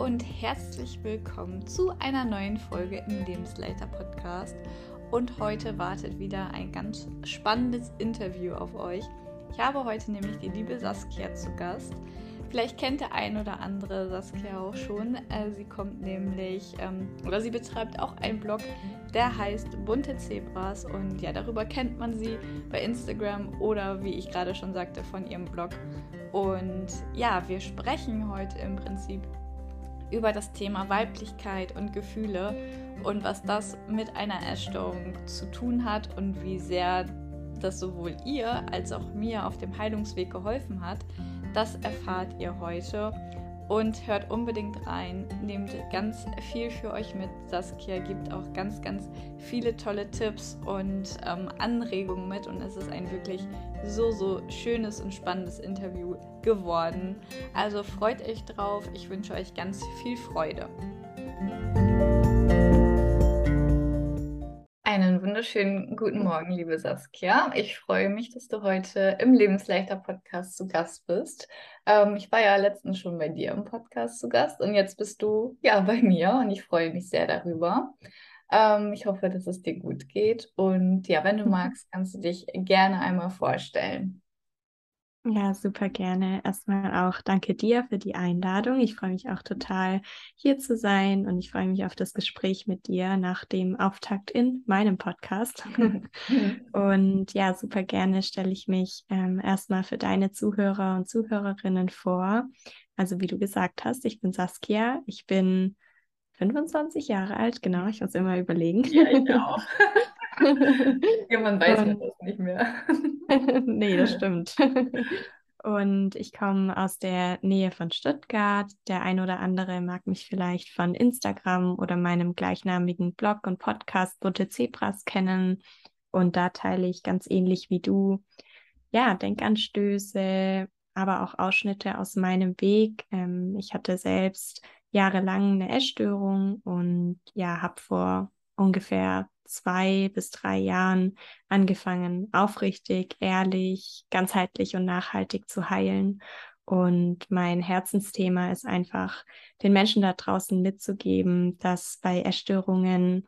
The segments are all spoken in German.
und herzlich willkommen zu einer neuen Folge im Lebensleiter Podcast. Und heute wartet wieder ein ganz spannendes Interview auf euch. Ich habe heute nämlich die liebe Saskia zu Gast. Vielleicht kennt der ein oder andere Saskia auch schon. Äh, sie kommt nämlich, ähm, oder sie betreibt auch einen Blog, der heißt Bunte Zebras. Und ja, darüber kennt man sie bei Instagram oder wie ich gerade schon sagte, von ihrem Blog. Und ja, wir sprechen heute im Prinzip über das Thema Weiblichkeit und Gefühle und was das mit einer Essstörung zu tun hat und wie sehr das sowohl ihr als auch mir auf dem Heilungsweg geholfen hat. Das erfahrt ihr heute und hört unbedingt rein. Nehmt ganz viel für euch mit. Saskia gibt auch ganz, ganz viele tolle Tipps und ähm, Anregungen mit und es ist ein wirklich so, so schönes und spannendes Interview geworden. Also freut euch drauf. Ich wünsche euch ganz viel Freude. Einen wunderschönen guten Morgen, liebe Saskia. Ich freue mich, dass du heute im Lebensleichter Podcast zu Gast bist. Ähm, ich war ja letztens schon bei dir im Podcast zu Gast und jetzt bist du ja bei mir und ich freue mich sehr darüber. Ähm, ich hoffe, dass es dir gut geht und ja, wenn du magst, kannst du dich gerne einmal vorstellen. Ja, super gerne. Erstmal auch danke dir für die Einladung. Ich freue mich auch total, hier zu sein und ich freue mich auf das Gespräch mit dir nach dem Auftakt in meinem Podcast. und ja, super gerne stelle ich mich ähm, erstmal für deine Zuhörer und Zuhörerinnen vor. Also wie du gesagt hast, ich bin Saskia. Ich bin 25 Jahre alt, genau, ich muss immer überlegen. Ja, ich auch. Irgendwann weiß man das nicht mehr. nee, das stimmt. Und ich komme aus der Nähe von Stuttgart. Der ein oder andere mag mich vielleicht von Instagram oder meinem gleichnamigen Blog und Podcast Bunte Zebras kennen. Und da teile ich ganz ähnlich wie du, ja, Denkanstöße, aber auch Ausschnitte aus meinem Weg. Ähm, ich hatte selbst jahrelang eine Essstörung und ja, habe vor ungefähr zwei bis drei Jahren angefangen, aufrichtig, ehrlich, ganzheitlich und nachhaltig zu heilen. Und mein Herzensthema ist einfach, den Menschen da draußen mitzugeben, dass bei Essstörungen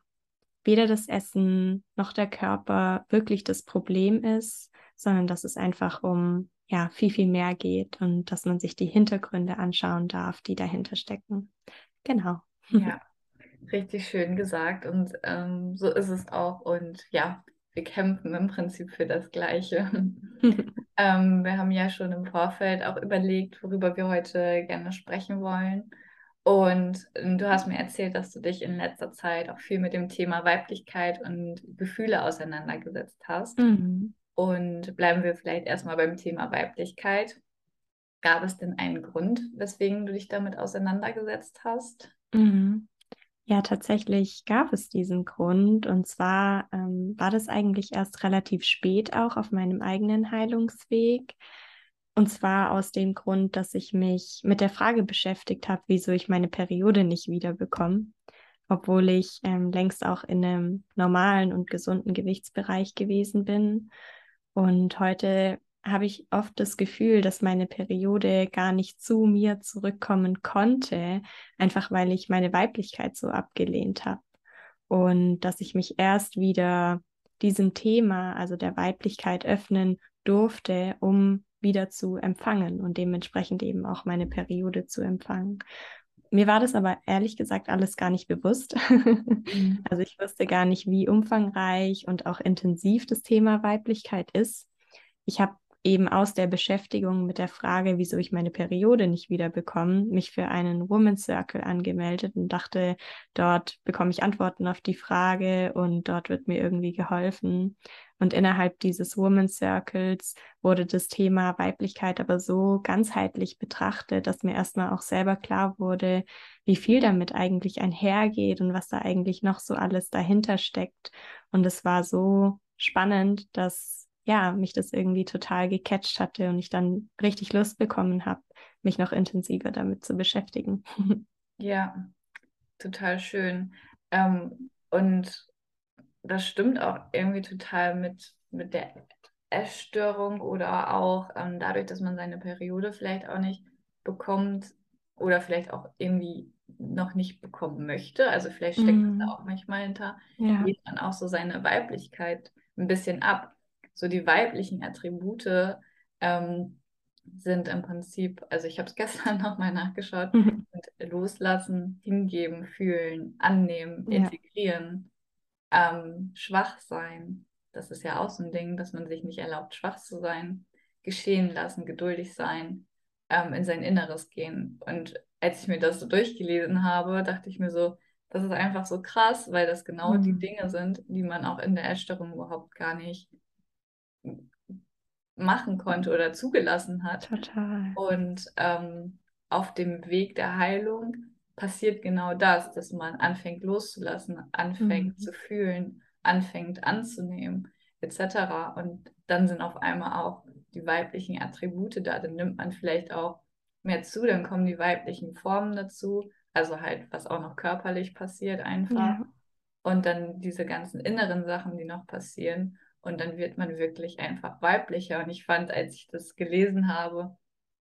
weder das Essen noch der Körper wirklich das Problem ist, sondern dass es einfach um ja viel, viel mehr geht und dass man sich die Hintergründe anschauen darf, die dahinter stecken. Genau. Ja, richtig schön gesagt und ähm, so ist es auch. Und ja, wir kämpfen im Prinzip für das Gleiche. ähm, wir haben ja schon im Vorfeld auch überlegt, worüber wir heute gerne sprechen wollen. Und ähm, du hast mir erzählt, dass du dich in letzter Zeit auch viel mit dem Thema Weiblichkeit und Gefühle auseinandergesetzt hast. Mhm. Und bleiben wir vielleicht erstmal beim Thema Weiblichkeit. Gab es denn einen Grund, weswegen du dich damit auseinandergesetzt hast? Mhm. Ja, tatsächlich gab es diesen Grund. Und zwar ähm, war das eigentlich erst relativ spät auch auf meinem eigenen Heilungsweg. Und zwar aus dem Grund, dass ich mich mit der Frage beschäftigt habe, wieso ich meine Periode nicht wiederbekomme, obwohl ich ähm, längst auch in einem normalen und gesunden Gewichtsbereich gewesen bin. Und heute habe ich oft das Gefühl, dass meine Periode gar nicht zu mir zurückkommen konnte, einfach weil ich meine Weiblichkeit so abgelehnt habe. Und dass ich mich erst wieder diesem Thema, also der Weiblichkeit, öffnen durfte, um wieder zu empfangen und dementsprechend eben auch meine Periode zu empfangen. Mir war das aber ehrlich gesagt alles gar nicht bewusst. Mhm. Also ich wusste gar nicht, wie umfangreich und auch intensiv das Thema Weiblichkeit ist. Ich habe eben aus der Beschäftigung mit der Frage, wieso ich meine Periode nicht wieder bekomme, mich für einen Women's Circle angemeldet und dachte, dort bekomme ich Antworten auf die Frage und dort wird mir irgendwie geholfen. Und innerhalb dieses Women's Circles wurde das Thema Weiblichkeit aber so ganzheitlich betrachtet, dass mir erstmal auch selber klar wurde, wie viel damit eigentlich einhergeht und was da eigentlich noch so alles dahinter steckt. Und es war so spannend, dass ja, mich das irgendwie total gecatcht hatte und ich dann richtig Lust bekommen habe, mich noch intensiver damit zu beschäftigen. Ja, total schön. Ähm, und das stimmt auch irgendwie total mit, mit der Essstörung oder auch ähm, dadurch, dass man seine Periode vielleicht auch nicht bekommt oder vielleicht auch irgendwie noch nicht bekommen möchte. Also vielleicht steckt mm. das da auch manchmal hinter, ja. geht man auch so seine Weiblichkeit ein bisschen ab. So die weiblichen Attribute ähm, sind im Prinzip, also ich habe es gestern nochmal nachgeschaut, mhm. loslassen, hingeben, fühlen, annehmen, ja. integrieren, ähm, schwach sein. Das ist ja auch so ein Ding, dass man sich nicht erlaubt, schwach zu sein, geschehen lassen, geduldig sein, ähm, in sein Inneres gehen. Und als ich mir das so durchgelesen habe, dachte ich mir so, das ist einfach so krass, weil das genau mhm. die Dinge sind, die man auch in der Essstörung überhaupt gar nicht machen konnte oder zugelassen hat. Total. Und ähm, auf dem Weg der Heilung passiert genau das, dass man anfängt loszulassen, anfängt mhm. zu fühlen, anfängt anzunehmen, etc. Und dann sind auf einmal auch die weiblichen Attribute da, dann nimmt man vielleicht auch mehr zu, dann kommen die weiblichen Formen dazu, also halt, was auch noch körperlich passiert einfach. Ja. Und dann diese ganzen inneren Sachen, die noch passieren. Und dann wird man wirklich einfach weiblicher. Und ich fand, als ich das gelesen habe,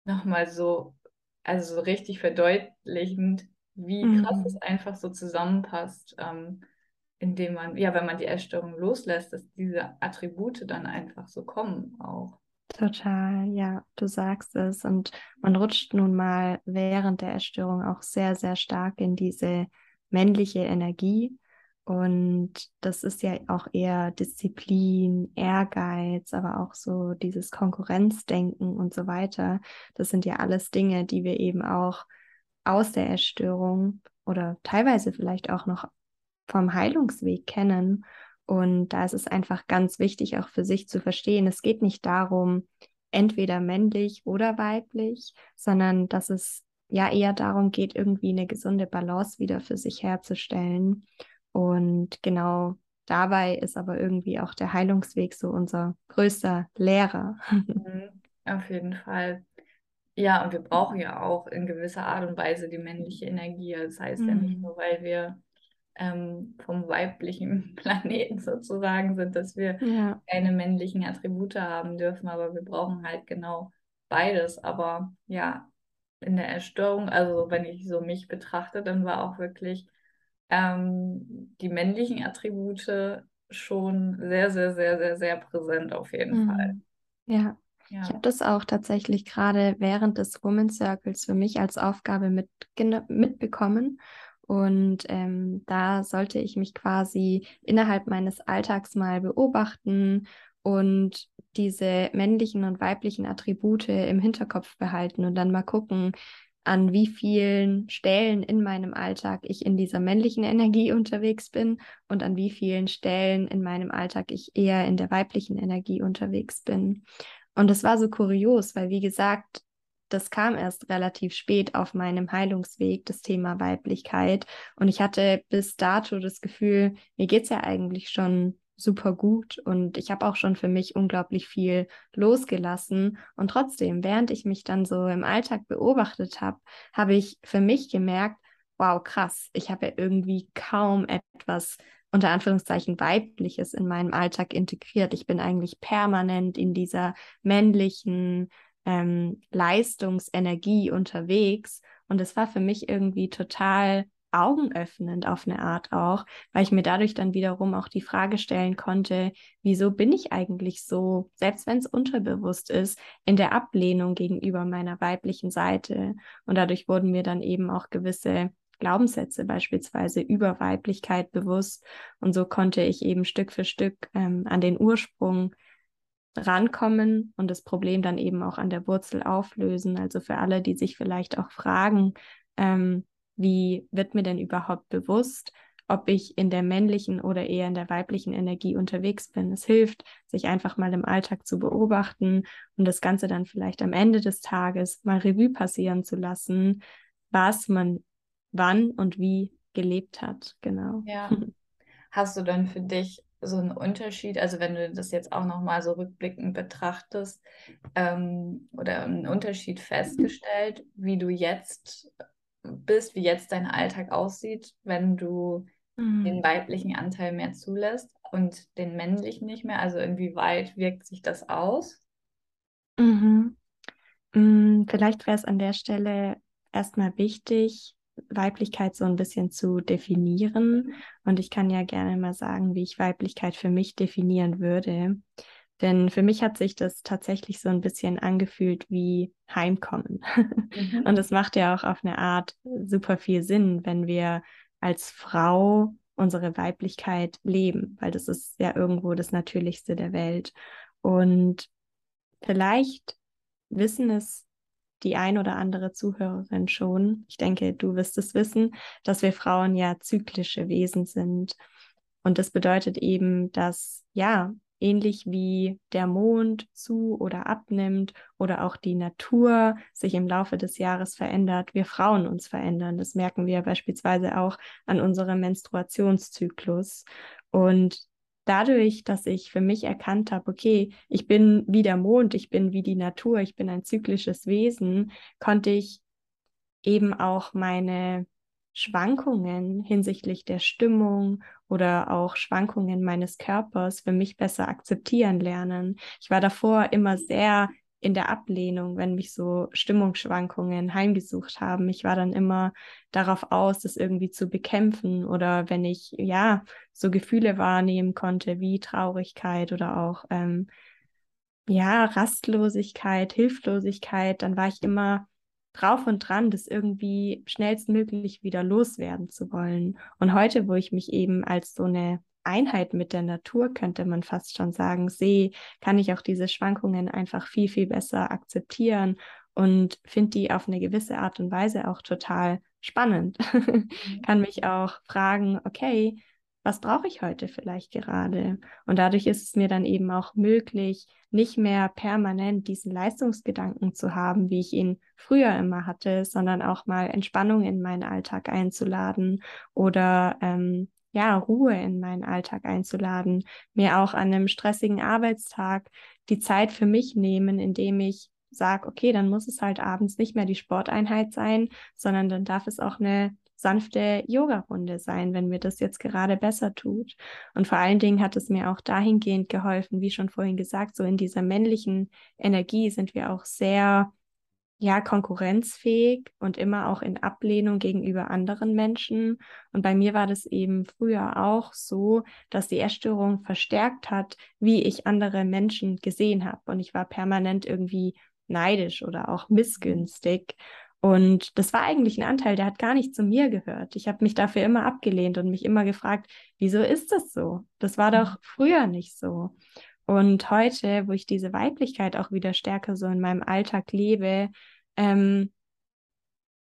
nochmal so, also so richtig verdeutlichend, wie krass mhm. es einfach so zusammenpasst, ähm, indem man, ja, wenn man die Essstörung loslässt, dass diese Attribute dann einfach so kommen auch. Total, ja, du sagst es. Und man rutscht nun mal während der Essstörung auch sehr, sehr stark in diese männliche Energie. Und das ist ja auch eher Disziplin, Ehrgeiz, aber auch so dieses Konkurrenzdenken und so weiter. Das sind ja alles Dinge, die wir eben auch aus der Essstörung oder teilweise vielleicht auch noch vom Heilungsweg kennen. Und da ist es einfach ganz wichtig, auch für sich zu verstehen, es geht nicht darum, entweder männlich oder weiblich, sondern dass es ja eher darum geht, irgendwie eine gesunde Balance wieder für sich herzustellen und genau dabei ist aber irgendwie auch der Heilungsweg so unser größter Lehrer. Mhm, auf jeden Fall. Ja, und wir brauchen ja auch in gewisser Art und Weise die männliche Energie. Das heißt mhm. ja nicht mhm. nur, weil wir ähm, vom weiblichen Planeten sozusagen sind, dass wir ja. keine männlichen Attribute haben dürfen, aber wir brauchen halt genau beides. Aber ja, in der Erstörung, also wenn ich so mich betrachte, dann war auch wirklich ähm, die männlichen Attribute schon sehr, sehr, sehr, sehr, sehr präsent auf jeden mhm. Fall. Ja. ja. Ich habe das auch tatsächlich gerade während des Woman Circles für mich als Aufgabe mit, mitbekommen. Und ähm, da sollte ich mich quasi innerhalb meines Alltags mal beobachten und diese männlichen und weiblichen Attribute im Hinterkopf behalten und dann mal gucken, an wie vielen Stellen in meinem Alltag ich in dieser männlichen Energie unterwegs bin und an wie vielen Stellen in meinem Alltag ich eher in der weiblichen Energie unterwegs bin. Und das war so kurios, weil wie gesagt, das kam erst relativ spät auf meinem Heilungsweg, das Thema Weiblichkeit. Und ich hatte bis dato das Gefühl, mir geht es ja eigentlich schon super gut und ich habe auch schon für mich unglaublich viel losgelassen. Und trotzdem, während ich mich dann so im Alltag beobachtet habe, habe ich für mich gemerkt, wow, krass, ich habe ja irgendwie kaum etwas unter Anführungszeichen weibliches in meinem Alltag integriert. Ich bin eigentlich permanent in dieser männlichen ähm, Leistungsenergie unterwegs. Und es war für mich irgendwie total augenöffnend auf eine Art auch, weil ich mir dadurch dann wiederum auch die Frage stellen konnte, wieso bin ich eigentlich so, selbst wenn es unterbewusst ist, in der Ablehnung gegenüber meiner weiblichen Seite. Und dadurch wurden mir dann eben auch gewisse Glaubenssätze beispielsweise über Weiblichkeit bewusst. Und so konnte ich eben Stück für Stück ähm, an den Ursprung rankommen und das Problem dann eben auch an der Wurzel auflösen. Also für alle, die sich vielleicht auch fragen, ähm, wie wird mir denn überhaupt bewusst, ob ich in der männlichen oder eher in der weiblichen Energie unterwegs bin. Es hilft, sich einfach mal im Alltag zu beobachten und das Ganze dann vielleicht am Ende des Tages mal Revue passieren zu lassen, was man wann und wie gelebt hat. Genau. Ja. Hast du dann für dich so einen Unterschied, also wenn du das jetzt auch nochmal so rückblickend betrachtest, ähm, oder einen Unterschied festgestellt, wie du jetzt bist, wie jetzt dein Alltag aussieht, wenn du mhm. den weiblichen Anteil mehr zulässt und den männlichen nicht mehr? Also inwieweit wirkt sich das aus? Mhm. Mhm, vielleicht wäre es an der Stelle erstmal wichtig, Weiblichkeit so ein bisschen zu definieren. Und ich kann ja gerne mal sagen, wie ich Weiblichkeit für mich definieren würde. Denn für mich hat sich das tatsächlich so ein bisschen angefühlt wie Heimkommen. Mhm. Und es macht ja auch auf eine Art super viel Sinn, wenn wir als Frau unsere Weiblichkeit leben, weil das ist ja irgendwo das Natürlichste der Welt. Und vielleicht wissen es die ein oder andere Zuhörerin schon. Ich denke, du wirst es wissen, dass wir Frauen ja zyklische Wesen sind. Und das bedeutet eben, dass ja, ähnlich wie der Mond zu oder abnimmt oder auch die Natur sich im Laufe des Jahres verändert, wir Frauen uns verändern. Das merken wir beispielsweise auch an unserem Menstruationszyklus. Und dadurch, dass ich für mich erkannt habe, okay, ich bin wie der Mond, ich bin wie die Natur, ich bin ein zyklisches Wesen, konnte ich eben auch meine Schwankungen hinsichtlich der Stimmung oder auch Schwankungen meines Körpers für mich besser akzeptieren lernen. Ich war davor immer sehr in der Ablehnung, wenn mich so Stimmungsschwankungen heimgesucht haben. Ich war dann immer darauf aus, das irgendwie zu bekämpfen oder wenn ich ja so Gefühle wahrnehmen konnte wie Traurigkeit oder auch ähm, ja Rastlosigkeit, Hilflosigkeit, dann war ich immer drauf und dran, das irgendwie schnellstmöglich wieder loswerden zu wollen. Und heute, wo ich mich eben als so eine Einheit mit der Natur, könnte man fast schon sagen, sehe, kann ich auch diese Schwankungen einfach viel, viel besser akzeptieren und finde die auf eine gewisse Art und Weise auch total spannend. Mhm. kann mich auch fragen, okay, was brauche ich heute vielleicht gerade? Und dadurch ist es mir dann eben auch möglich, nicht mehr permanent diesen Leistungsgedanken zu haben, wie ich ihn früher immer hatte, sondern auch mal Entspannung in meinen Alltag einzuladen oder ähm, ja, Ruhe in meinen Alltag einzuladen, mir auch an einem stressigen Arbeitstag die Zeit für mich nehmen, indem ich sage, okay, dann muss es halt abends nicht mehr die Sporteinheit sein, sondern dann darf es auch eine sanfte Yoga-Runde sein, wenn mir das jetzt gerade besser tut. Und vor allen Dingen hat es mir auch dahingehend geholfen, wie schon vorhin gesagt, so in dieser männlichen Energie sind wir auch sehr ja, konkurrenzfähig und immer auch in Ablehnung gegenüber anderen Menschen. Und bei mir war das eben früher auch so, dass die Essstörung verstärkt hat, wie ich andere Menschen gesehen habe. Und ich war permanent irgendwie neidisch oder auch missgünstig. Und das war eigentlich ein Anteil, der hat gar nicht zu mir gehört. Ich habe mich dafür immer abgelehnt und mich immer gefragt, wieso ist das so? Das war doch mhm. früher nicht so. Und heute, wo ich diese Weiblichkeit auch wieder stärker so in meinem Alltag lebe, ähm,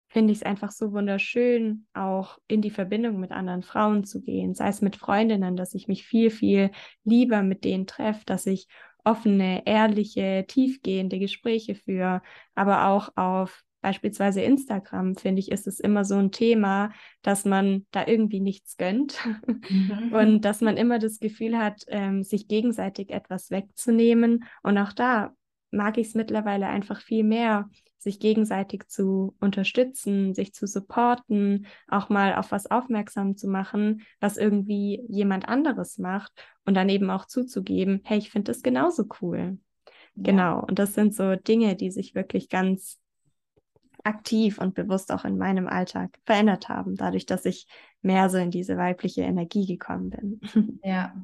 finde ich es einfach so wunderschön, auch in die Verbindung mit anderen Frauen zu gehen, sei es mit Freundinnen, dass ich mich viel, viel lieber mit denen treffe, dass ich offene, ehrliche, tiefgehende Gespräche führe, aber auch auf beispielsweise Instagram, finde ich, ist es immer so ein Thema, dass man da irgendwie nichts gönnt mhm. und dass man immer das Gefühl hat, ähm, sich gegenseitig etwas wegzunehmen. Und auch da mag ich es mittlerweile einfach viel mehr, sich gegenseitig zu unterstützen, sich zu supporten, auch mal auf was aufmerksam zu machen, was irgendwie jemand anderes macht und dann eben auch zuzugeben, hey, ich finde das genauso cool. Ja. Genau. Und das sind so Dinge, die sich wirklich ganz aktiv und bewusst auch in meinem Alltag verändert haben, dadurch, dass ich mehr so in diese weibliche Energie gekommen bin. Ja,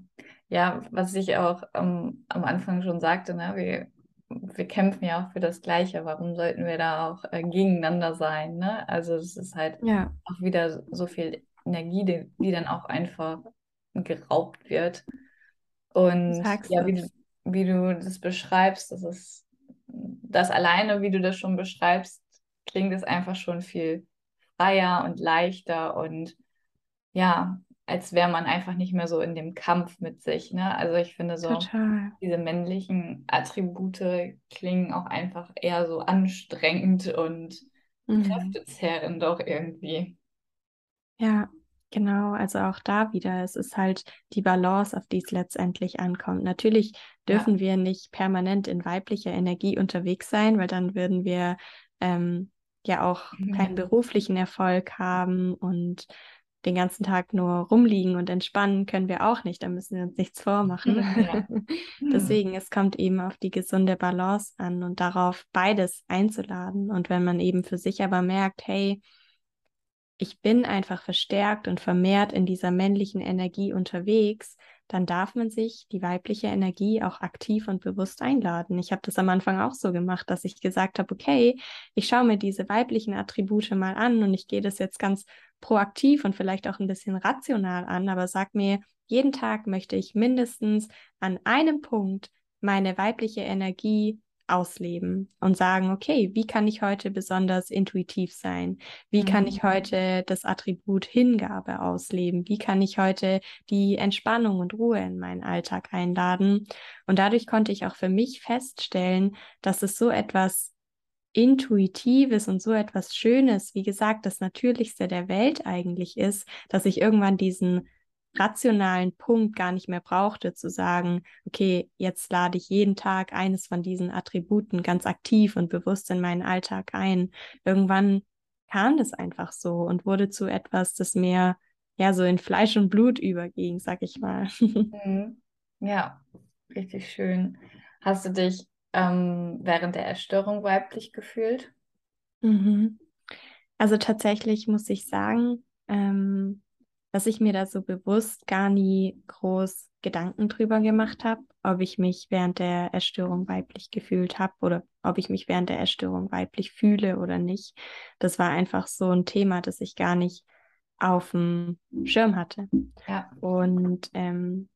ja, was ich auch ähm, am Anfang schon sagte, ne, wir, wir kämpfen ja auch für das Gleiche. Warum sollten wir da auch äh, gegeneinander sein? Ne? Also es ist halt ja. auch wieder so viel Energie, die, die dann auch einfach geraubt wird. Und ja, wie du, wie du das beschreibst, das ist das alleine, wie du das schon beschreibst, klingt es einfach schon viel freier und leichter und ja, als wäre man einfach nicht mehr so in dem Kampf mit sich. Ne? Also ich finde so, Total. diese männlichen Attribute klingen auch einfach eher so anstrengend und mhm. kräftezerrend auch irgendwie. Ja, genau. Also auch da wieder, es ist halt die Balance, auf die es letztendlich ankommt. Natürlich dürfen ja. wir nicht permanent in weiblicher Energie unterwegs sein, weil dann würden wir ähm, ja auch mhm. keinen beruflichen Erfolg haben und den ganzen Tag nur rumliegen und entspannen können wir auch nicht. Da müssen wir uns nichts vormachen. Ja. Deswegen, es kommt eben auf die gesunde Balance an und darauf beides einzuladen. Und wenn man eben für sich aber merkt, hey, ich bin einfach verstärkt und vermehrt in dieser männlichen Energie unterwegs, dann darf man sich die weibliche Energie auch aktiv und bewusst einladen. Ich habe das am Anfang auch so gemacht, dass ich gesagt habe, okay, ich schaue mir diese weiblichen Attribute mal an und ich gehe das jetzt ganz proaktiv und vielleicht auch ein bisschen rational an, aber sag mir, jeden Tag möchte ich mindestens an einem Punkt meine weibliche Energie ausleben und sagen, okay, wie kann ich heute besonders intuitiv sein? Wie mhm. kann ich mhm. heute das Attribut Hingabe ausleben? Wie kann ich heute die Entspannung und Ruhe in meinen Alltag einladen? Und dadurch konnte ich auch für mich feststellen, dass es so etwas Intuitives und so etwas Schönes, wie gesagt, das Natürlichste der Welt eigentlich ist, dass ich irgendwann diesen rationalen Punkt gar nicht mehr brauchte, zu sagen, okay, jetzt lade ich jeden Tag eines von diesen Attributen ganz aktiv und bewusst in meinen Alltag ein. Irgendwann kam das einfach so und wurde zu etwas, das mehr ja so in Fleisch und Blut überging, sag ich mal. Mhm. Ja, richtig schön. Hast du dich ähm, während der Erstörung weiblich gefühlt? Mhm. Also tatsächlich muss ich sagen, ähm, dass ich mir da so bewusst gar nie groß Gedanken drüber gemacht habe, ob ich mich während der Erstörung weiblich gefühlt habe oder ob ich mich während der Erstörung weiblich fühle oder nicht. Das war einfach so ein Thema, das ich gar nicht auf dem Schirm hatte. Ja. Und ähm,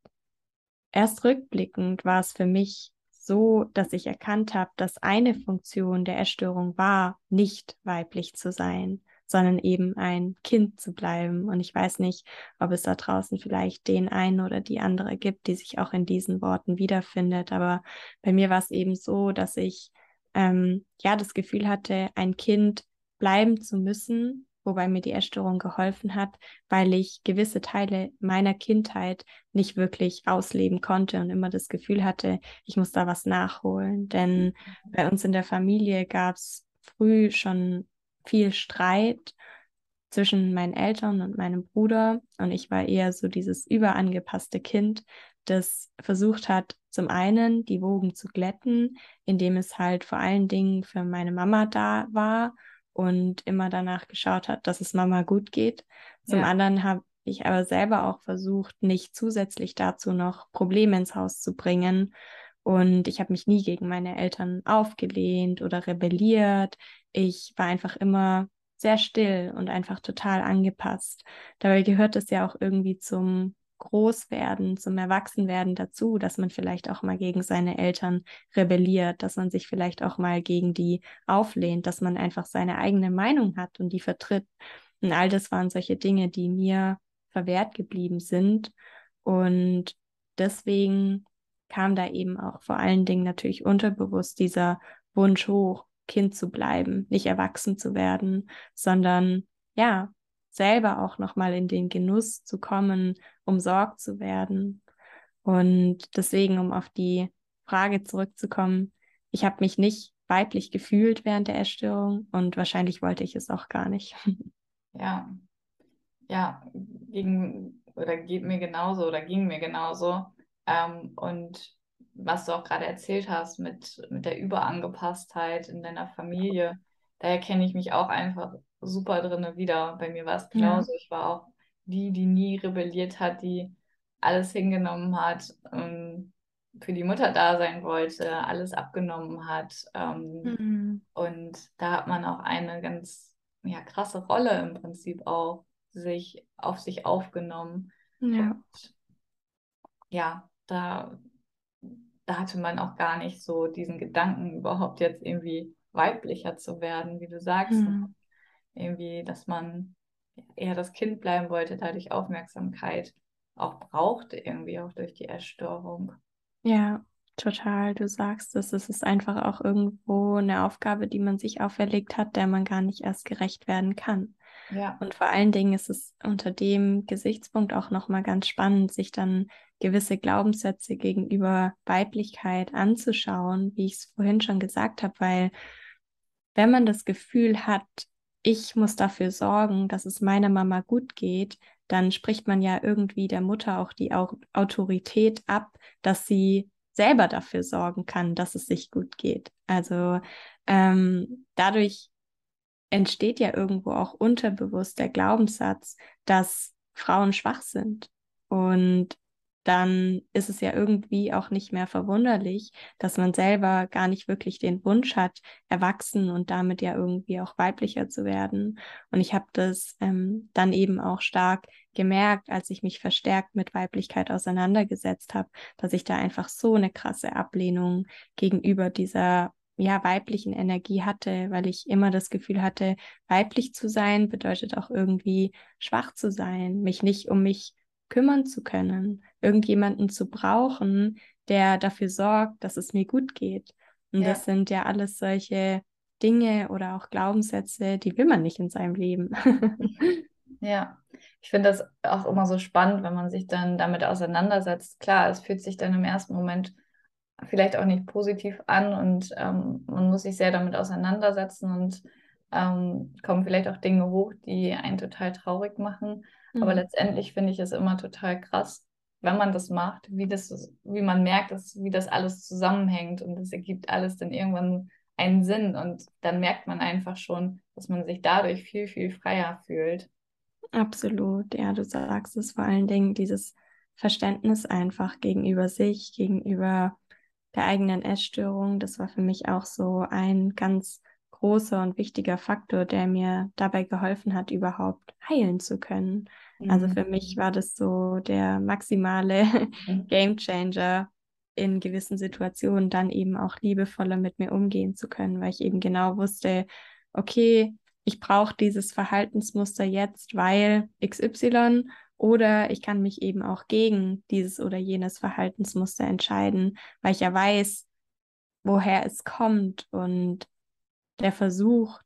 erst rückblickend war es für mich so, dass ich erkannt habe, dass eine Funktion der Erstörung war, nicht weiblich zu sein sondern eben ein Kind zu bleiben. Und ich weiß nicht, ob es da draußen vielleicht den einen oder die andere gibt, die sich auch in diesen Worten wiederfindet. Aber bei mir war es eben so, dass ich ähm, ja das Gefühl hatte, ein Kind bleiben zu müssen, wobei mir die Erstörung geholfen hat, weil ich gewisse Teile meiner Kindheit nicht wirklich ausleben konnte und immer das Gefühl hatte, ich muss da was nachholen. Denn bei uns in der Familie gab es früh schon viel Streit zwischen meinen Eltern und meinem Bruder. Und ich war eher so dieses überangepasste Kind, das versucht hat, zum einen die Wogen zu glätten, indem es halt vor allen Dingen für meine Mama da war und immer danach geschaut hat, dass es Mama gut geht. Zum ja. anderen habe ich aber selber auch versucht, nicht zusätzlich dazu noch Probleme ins Haus zu bringen. Und ich habe mich nie gegen meine Eltern aufgelehnt oder rebelliert ich war einfach immer sehr still und einfach total angepasst. Dabei gehört es ja auch irgendwie zum Großwerden, zum Erwachsenwerden dazu, dass man vielleicht auch mal gegen seine Eltern rebelliert, dass man sich vielleicht auch mal gegen die auflehnt, dass man einfach seine eigene Meinung hat und die vertritt. Und all das waren solche Dinge, die mir verwehrt geblieben sind. Und deswegen kam da eben auch vor allen Dingen natürlich unterbewusst dieser Wunsch hoch, Kind zu bleiben, nicht erwachsen zu werden, sondern ja, selber auch nochmal in den Genuss zu kommen, umsorgt zu werden. Und deswegen, um auf die Frage zurückzukommen, ich habe mich nicht weiblich gefühlt während der Erstörung und wahrscheinlich wollte ich es auch gar nicht. Ja, ja, ging oder geht mir genauso oder ging mir genauso. Ähm, und was du auch gerade erzählt hast mit, mit der Überangepasstheit in deiner Familie, da erkenne ich mich auch einfach super drin wieder. Bei mir war es genauso. Ja. Ich war auch die, die nie rebelliert hat, die alles hingenommen hat, ähm, für die Mutter da sein wollte, alles abgenommen hat. Ähm, mhm. Und da hat man auch eine ganz ja, krasse Rolle im Prinzip auch sich auf sich aufgenommen. Ja. Und ja, da da hatte man auch gar nicht so diesen Gedanken, überhaupt jetzt irgendwie weiblicher zu werden, wie du sagst. Mhm. Irgendwie, dass man eher das Kind bleiben wollte, dadurch Aufmerksamkeit auch brauchte, irgendwie auch durch die Erstörung. Ja, total. Du sagst es, es ist einfach auch irgendwo eine Aufgabe, die man sich auferlegt hat, der man gar nicht erst gerecht werden kann. Ja. Und vor allen Dingen ist es unter dem Gesichtspunkt auch nochmal ganz spannend, sich dann gewisse Glaubenssätze gegenüber Weiblichkeit anzuschauen, wie ich es vorhin schon gesagt habe, weil wenn man das Gefühl hat, ich muss dafür sorgen, dass es meiner Mama gut geht, dann spricht man ja irgendwie der Mutter auch die Autorität ab, dass sie selber dafür sorgen kann, dass es sich gut geht. Also ähm, dadurch entsteht ja irgendwo auch unterbewusst der Glaubenssatz, dass Frauen schwach sind. Und dann ist es ja irgendwie auch nicht mehr verwunderlich, dass man selber gar nicht wirklich den Wunsch hat, erwachsen und damit ja irgendwie auch weiblicher zu werden. Und ich habe das ähm, dann eben auch stark gemerkt, als ich mich verstärkt mit Weiblichkeit auseinandergesetzt habe, dass ich da einfach so eine krasse Ablehnung gegenüber dieser ja, weiblichen Energie hatte, weil ich immer das Gefühl hatte, weiblich zu sein bedeutet auch irgendwie schwach zu sein, mich nicht um mich kümmern zu können, irgendjemanden zu brauchen, der dafür sorgt, dass es mir gut geht. Und ja. das sind ja alles solche Dinge oder auch Glaubenssätze, die will man nicht in seinem Leben. ja, ich finde das auch immer so spannend, wenn man sich dann damit auseinandersetzt. Klar, es fühlt sich dann im ersten Moment vielleicht auch nicht positiv an und ähm, man muss sich sehr damit auseinandersetzen und ähm, kommen vielleicht auch Dinge hoch, die einen total traurig machen. Mhm. Aber letztendlich finde ich es immer total krass, wenn man das macht, wie das, wie man merkt, dass, wie das alles zusammenhängt und es ergibt alles dann irgendwann einen Sinn und dann merkt man einfach schon, dass man sich dadurch viel, viel freier fühlt. Absolut, ja, du sagst es vor allen Dingen, dieses Verständnis einfach gegenüber sich, gegenüber der eigenen Essstörung, das war für mich auch so ein ganz großer und wichtiger Faktor, der mir dabei geholfen hat, überhaupt heilen zu können. Also mhm. für mich war das so der maximale mhm. Game Changer in gewissen Situationen dann eben auch liebevoller mit mir umgehen zu können, weil ich eben genau wusste, okay, ich brauche dieses Verhaltensmuster jetzt, weil XY oder ich kann mich eben auch gegen dieses oder jenes Verhaltensmuster entscheiden, weil ich ja weiß, woher es kommt und der Versuch,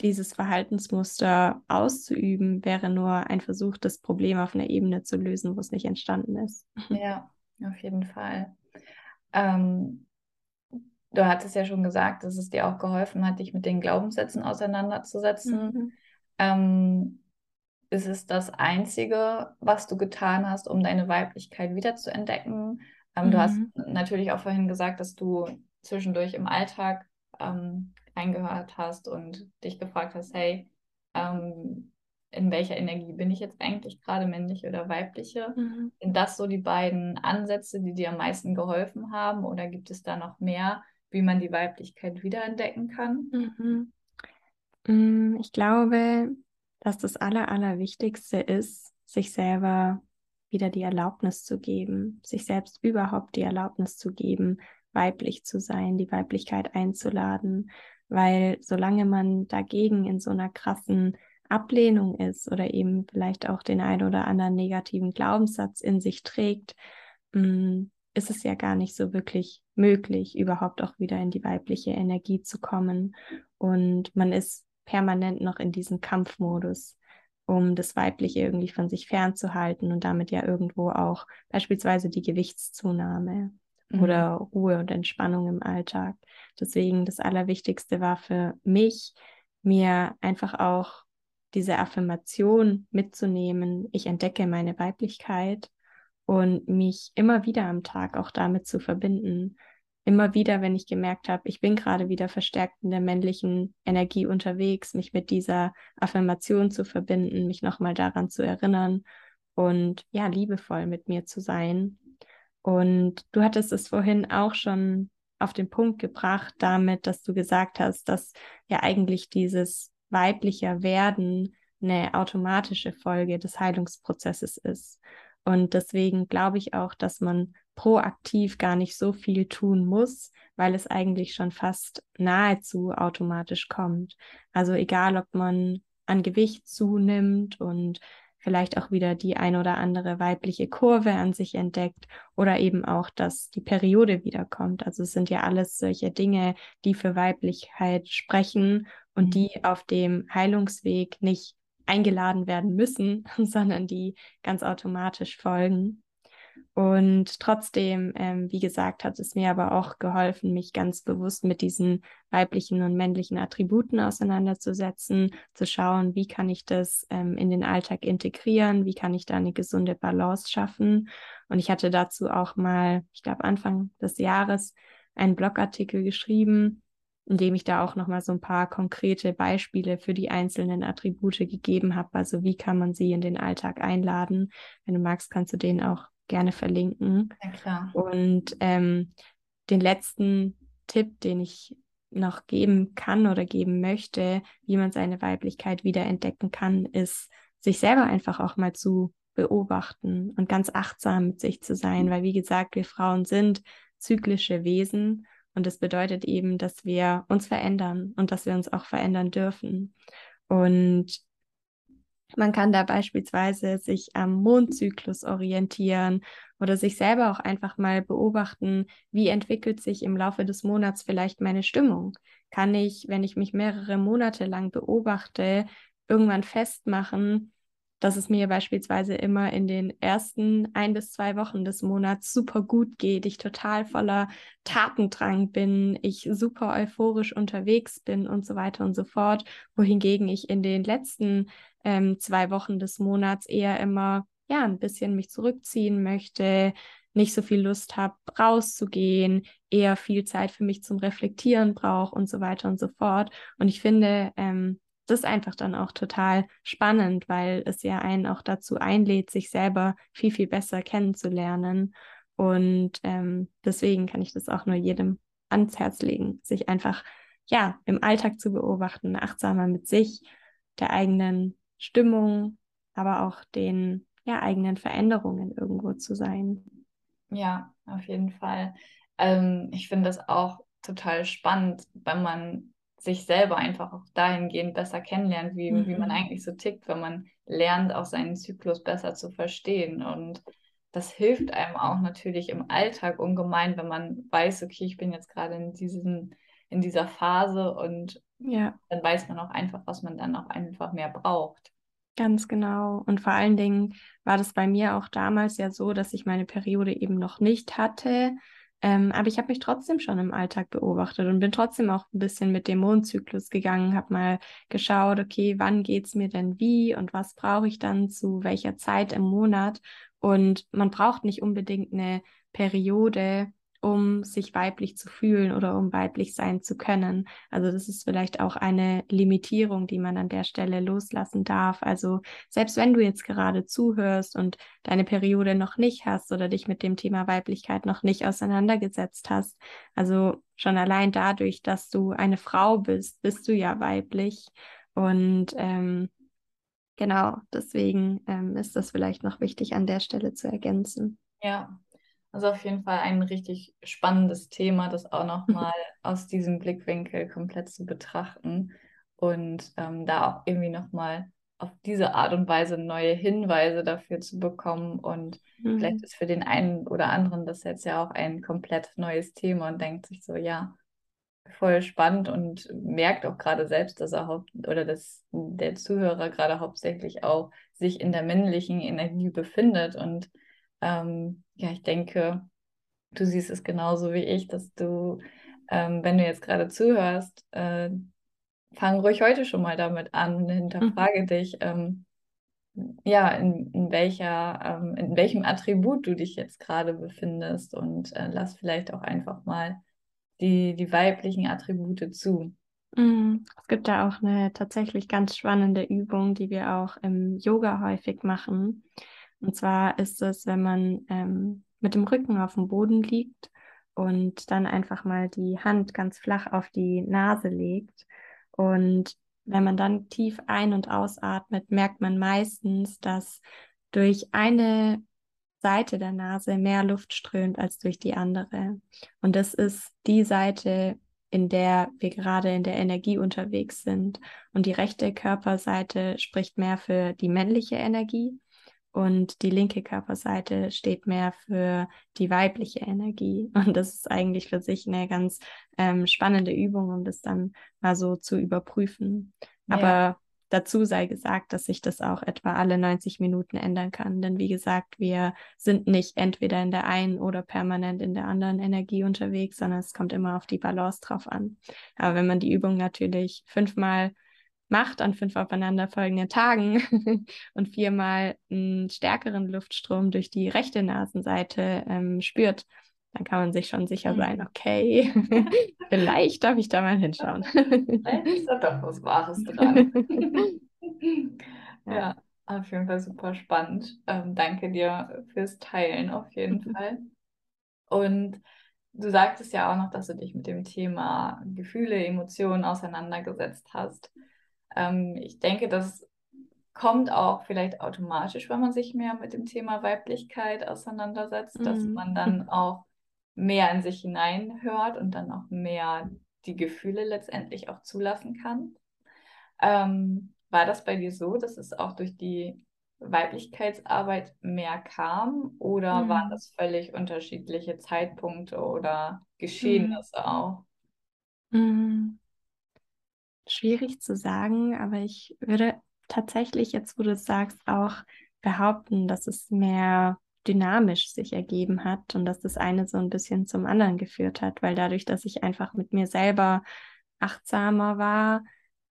dieses Verhaltensmuster auszuüben, wäre nur ein Versuch, das Problem auf einer Ebene zu lösen, wo es nicht entstanden ist. Ja, auf jeden Fall. Ähm, du hattest ja schon gesagt, dass es dir auch geholfen hat, dich mit den Glaubenssätzen auseinanderzusetzen. Mhm. Ähm, ist es das Einzige, was du getan hast, um deine Weiblichkeit wiederzuentdecken? Ähm, mhm. Du hast mhm. natürlich auch vorhin gesagt, dass du zwischendurch im Alltag ähm, reingehört hast und dich gefragt hast, hey, ähm, in welcher Energie bin ich jetzt eigentlich gerade, männliche oder weibliche? Mhm. Sind das so die beiden Ansätze, die dir am meisten geholfen haben oder gibt es da noch mehr, wie man die Weiblichkeit wiederentdecken kann? Mhm. Mm, ich glaube, dass das Aller, Allerwichtigste ist, sich selber wieder die Erlaubnis zu geben, sich selbst überhaupt die Erlaubnis zu geben, weiblich zu sein, die Weiblichkeit einzuladen, weil solange man dagegen in so einer krassen Ablehnung ist oder eben vielleicht auch den ein oder anderen negativen Glaubenssatz in sich trägt, mm, ist es ja gar nicht so wirklich möglich, überhaupt auch wieder in die weibliche Energie zu kommen. Und man ist permanent noch in diesem Kampfmodus, um das Weibliche irgendwie von sich fernzuhalten und damit ja irgendwo auch beispielsweise die Gewichtszunahme mhm. oder Ruhe und Entspannung im Alltag. Deswegen das Allerwichtigste war für mich, mir einfach auch diese Affirmation mitzunehmen. Ich entdecke meine Weiblichkeit und mich immer wieder am Tag auch damit zu verbinden immer wieder, wenn ich gemerkt habe, ich bin gerade wieder verstärkt in der männlichen Energie unterwegs, mich mit dieser Affirmation zu verbinden, mich nochmal daran zu erinnern und ja, liebevoll mit mir zu sein. Und du hattest es vorhin auch schon auf den Punkt gebracht damit, dass du gesagt hast, dass ja eigentlich dieses weiblicher Werden eine automatische Folge des Heilungsprozesses ist. Und deswegen glaube ich auch, dass man proaktiv gar nicht so viel tun muss, weil es eigentlich schon fast nahezu automatisch kommt. Also egal, ob man an Gewicht zunimmt und vielleicht auch wieder die ein oder andere weibliche Kurve an sich entdeckt oder eben auch, dass die Periode wiederkommt. Also es sind ja alles solche Dinge, die für Weiblichkeit sprechen und mhm. die auf dem Heilungsweg nicht eingeladen werden müssen, sondern die ganz automatisch folgen. Und trotzdem, ähm, wie gesagt, hat es mir aber auch geholfen, mich ganz bewusst mit diesen weiblichen und männlichen Attributen auseinanderzusetzen, zu schauen, wie kann ich das ähm, in den Alltag integrieren, wie kann ich da eine gesunde Balance schaffen. Und ich hatte dazu auch mal, ich glaube, Anfang des Jahres einen Blogartikel geschrieben, indem ich da auch nochmal so ein paar konkrete Beispiele für die einzelnen Attribute gegeben habe. Also wie kann man sie in den Alltag einladen? Wenn du magst, kannst du den auch gerne verlinken. Ja, klar. Und ähm, den letzten Tipp, den ich noch geben kann oder geben möchte, wie man seine Weiblichkeit wieder entdecken kann, ist, sich selber einfach auch mal zu beobachten und ganz achtsam mit sich zu sein, weil wie gesagt, wir Frauen sind zyklische Wesen und das bedeutet eben, dass wir uns verändern und dass wir uns auch verändern dürfen. Und man kann da beispielsweise sich am Mondzyklus orientieren oder sich selber auch einfach mal beobachten, wie entwickelt sich im Laufe des Monats vielleicht meine Stimmung. Kann ich, wenn ich mich mehrere Monate lang beobachte, irgendwann festmachen, dass es mir beispielsweise immer in den ersten ein bis zwei Wochen des Monats super gut geht, ich total voller Tatendrang bin, ich super euphorisch unterwegs bin und so weiter und so fort, wohingegen ich in den letzten ähm, zwei Wochen des Monats eher immer ja ein bisschen mich zurückziehen möchte, nicht so viel Lust habe, rauszugehen, eher viel Zeit für mich zum Reflektieren brauche und so weiter und so fort. Und ich finde, ähm, das einfach dann auch total spannend, weil es ja einen auch dazu einlädt, sich selber viel, viel besser kennenzulernen. Und ähm, deswegen kann ich das auch nur jedem ans Herz legen, sich einfach ja im Alltag zu beobachten, achtsamer mit sich, der eigenen Stimmung, aber auch den ja, eigenen Veränderungen irgendwo zu sein. Ja, auf jeden Fall. Ähm, ich finde das auch total spannend, wenn man sich selber einfach auch dahingehend besser kennenlernt, wie, mhm. wie man mhm. eigentlich so tickt, wenn man lernt, auch seinen Zyklus besser zu verstehen. Und das hilft einem auch natürlich im Alltag ungemein, wenn man weiß, okay, ich bin jetzt gerade in diesen, in dieser Phase und ja. dann weiß man auch einfach, was man dann auch einfach mehr braucht. Ganz genau. Und vor allen Dingen war das bei mir auch damals ja so, dass ich meine Periode eben noch nicht hatte ähm, aber ich habe mich trotzdem schon im Alltag beobachtet und bin trotzdem auch ein bisschen mit dem Mondzyklus gegangen, habe mal geschaut, okay, wann geht es mir denn wie und was brauche ich dann zu welcher Zeit im Monat. Und man braucht nicht unbedingt eine Periode, um sich weiblich zu fühlen oder um weiblich sein zu können. Also das ist vielleicht auch eine Limitierung, die man an der Stelle loslassen darf. Also selbst wenn du jetzt gerade zuhörst und deine Periode noch nicht hast oder dich mit dem Thema Weiblichkeit noch nicht auseinandergesetzt hast, also schon allein dadurch, dass du eine Frau bist, bist du ja weiblich. Und ähm, genau, deswegen ähm, ist das vielleicht noch wichtig an der Stelle zu ergänzen. Ja, also auf jeden Fall ein richtig spannendes Thema, das auch nochmal aus diesem Blickwinkel komplett zu betrachten und ähm, da auch irgendwie nochmal auf diese Art und Weise neue Hinweise dafür zu bekommen. Und mhm. vielleicht ist für den einen oder anderen das jetzt ja auch ein komplett neues Thema und denkt sich so, ja, voll spannend und merkt auch gerade selbst, dass er haupt oder dass der Zuhörer gerade hauptsächlich auch sich in der männlichen Energie befindet und ähm, ja, ich denke, du siehst es genauso wie ich, dass du, ähm, wenn du jetzt gerade zuhörst, äh, fang ruhig heute schon mal damit an und hinterfrage mhm. dich, ähm, ja, in, in welcher, ähm, in welchem Attribut du dich jetzt gerade befindest und äh, lass vielleicht auch einfach mal die, die weiblichen Attribute zu. Mhm. Es gibt da auch eine tatsächlich ganz spannende Übung, die wir auch im Yoga häufig machen. Und zwar ist es, wenn man ähm, mit dem Rücken auf dem Boden liegt und dann einfach mal die Hand ganz flach auf die Nase legt. Und wenn man dann tief ein- und ausatmet, merkt man meistens, dass durch eine Seite der Nase mehr Luft strömt als durch die andere. Und das ist die Seite, in der wir gerade in der Energie unterwegs sind. Und die rechte Körperseite spricht mehr für die männliche Energie und die linke Körperseite steht mehr für die weibliche Energie. Und das ist eigentlich für sich eine ganz ähm, spannende Übung, um das dann mal so zu überprüfen. Ja. Aber dazu sei gesagt, dass sich das auch etwa alle 90 Minuten ändern kann. Denn wie gesagt, wir sind nicht entweder in der einen oder permanent in der anderen Energie unterwegs, sondern es kommt immer auf die Balance drauf an. Aber wenn man die Übung natürlich fünfmal macht an fünf aufeinanderfolgenden Tagen und viermal einen stärkeren Luftstrom durch die rechte Nasenseite ähm, spürt, dann kann man sich schon sicher sein, mhm. okay, vielleicht darf ich da mal hinschauen. Vielleicht ist da doch was Wahres dran. ja, auf jeden Fall super spannend. Ähm, danke dir fürs Teilen, auf jeden. Fall. Und du sagtest ja auch noch, dass du dich mit dem Thema Gefühle, Emotionen auseinandergesetzt hast. Ähm, ich denke, das kommt auch vielleicht automatisch, wenn man sich mehr mit dem Thema Weiblichkeit auseinandersetzt, mhm. dass man dann auch mehr in sich hineinhört und dann auch mehr die Gefühle letztendlich auch zulassen kann. Ähm, war das bei dir so, dass es auch durch die Weiblichkeitsarbeit mehr kam oder mhm. waren das völlig unterschiedliche Zeitpunkte oder Geschehnisse mhm. auch? Mhm. Schwierig zu sagen, aber ich würde tatsächlich, jetzt wo du es sagst, auch behaupten, dass es mehr dynamisch sich ergeben hat und dass das eine so ein bisschen zum anderen geführt hat, weil dadurch, dass ich einfach mit mir selber achtsamer war,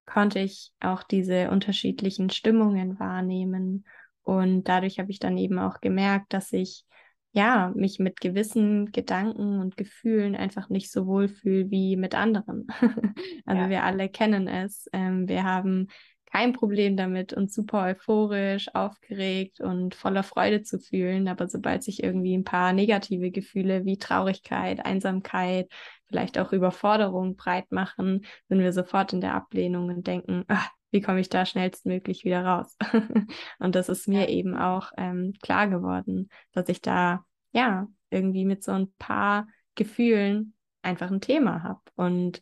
konnte ich auch diese unterschiedlichen Stimmungen wahrnehmen. Und dadurch habe ich dann eben auch gemerkt, dass ich ja mich mit gewissen Gedanken und Gefühlen einfach nicht so wohl fühle wie mit anderen. also ja. wir alle kennen es. Ähm, wir haben kein Problem damit, uns super euphorisch, aufgeregt und voller Freude zu fühlen. Aber sobald sich irgendwie ein paar negative Gefühle wie Traurigkeit, Einsamkeit, vielleicht auch Überforderung breit machen, sind wir sofort in der Ablehnung und denken, ach, wie komme ich da schnellstmöglich wieder raus? und das ist mir eben auch ähm, klar geworden, dass ich da ja irgendwie mit so ein paar Gefühlen einfach ein Thema habe. Und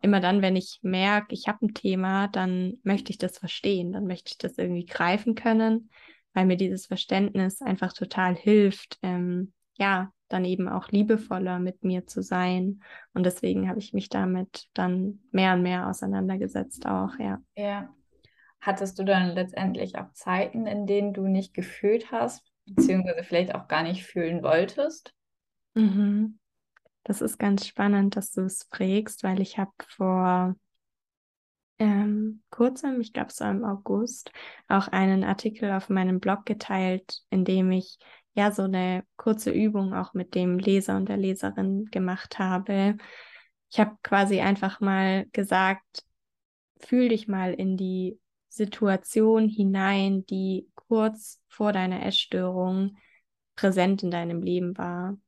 immer dann, wenn ich merke, ich habe ein Thema, dann möchte ich das verstehen, dann möchte ich das irgendwie greifen können, weil mir dieses Verständnis einfach total hilft, ähm, ja, dann eben auch liebevoller mit mir zu sein. Und deswegen habe ich mich damit dann mehr und mehr auseinandergesetzt auch, ja. Ja. Hattest du dann letztendlich auch Zeiten, in denen du nicht gefühlt hast, beziehungsweise vielleicht auch gar nicht fühlen wolltest? Mhm. Das ist ganz spannend, dass du es fragst, weil ich habe vor ähm, kurzem, ich glaube so im August, auch einen Artikel auf meinem Blog geteilt, in dem ich ja so eine kurze Übung auch mit dem Leser und der Leserin gemacht habe. Ich habe quasi einfach mal gesagt, fühl dich mal in die Situation hinein, die kurz vor deiner Essstörung präsent in deinem Leben war.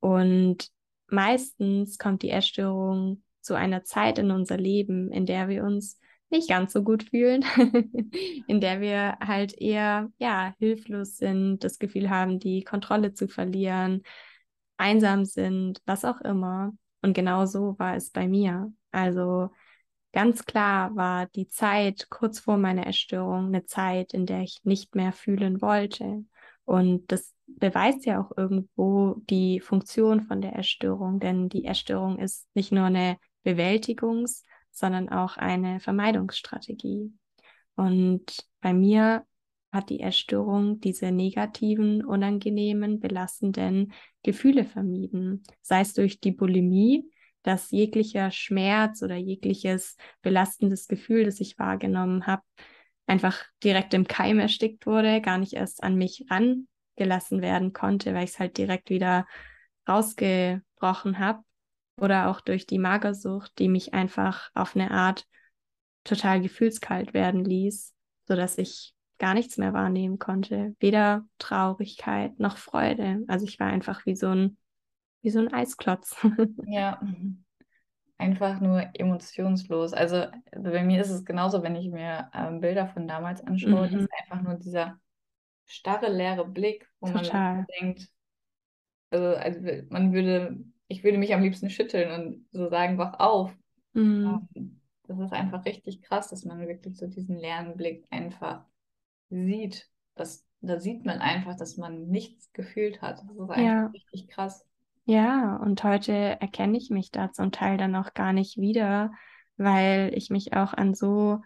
Und meistens kommt die Essstörung zu einer Zeit in unser Leben, in der wir uns nicht ganz so gut fühlen, in der wir halt eher ja hilflos sind, das Gefühl haben, die Kontrolle zu verlieren, einsam sind, was auch immer. Und genau so war es bei mir. Also ganz klar war die Zeit kurz vor meiner Erstörung eine Zeit, in der ich nicht mehr fühlen wollte. Und das beweist ja auch irgendwo die Funktion von der Erstörung, denn die Erstörung ist nicht nur eine Bewältigungs- sondern auch eine Vermeidungsstrategie. Und bei mir hat die Erstörung diese negativen, unangenehmen, belastenden Gefühle vermieden, sei es durch die Bulimie, dass jeglicher Schmerz oder jegliches belastendes Gefühl, das ich wahrgenommen habe, einfach direkt im Keim erstickt wurde, gar nicht erst an mich rangelassen werden konnte, weil ich es halt direkt wieder rausgebrochen habe oder auch durch die Magersucht, die mich einfach auf eine Art total gefühlskalt werden ließ, sodass ich gar nichts mehr wahrnehmen konnte, weder Traurigkeit noch Freude. Also ich war einfach wie so ein wie so ein Eisklotz. ja, einfach nur emotionslos. Also, also bei mir ist es genauso, wenn ich mir ähm, Bilder von damals anschaue, mhm. ist einfach nur dieser starre leere Blick, wo Total. man denkt, also, also man würde ich würde mich am liebsten schütteln und so sagen, wach auf. Mhm. Ähm, das ist einfach richtig krass, dass man wirklich so diesen leeren Blick einfach sieht. Das, da sieht man einfach, dass man nichts gefühlt hat. Das ist einfach ja. richtig krass. Ja, und heute erkenne ich mich da zum Teil dann auch gar nicht wieder, weil ich mich auch an so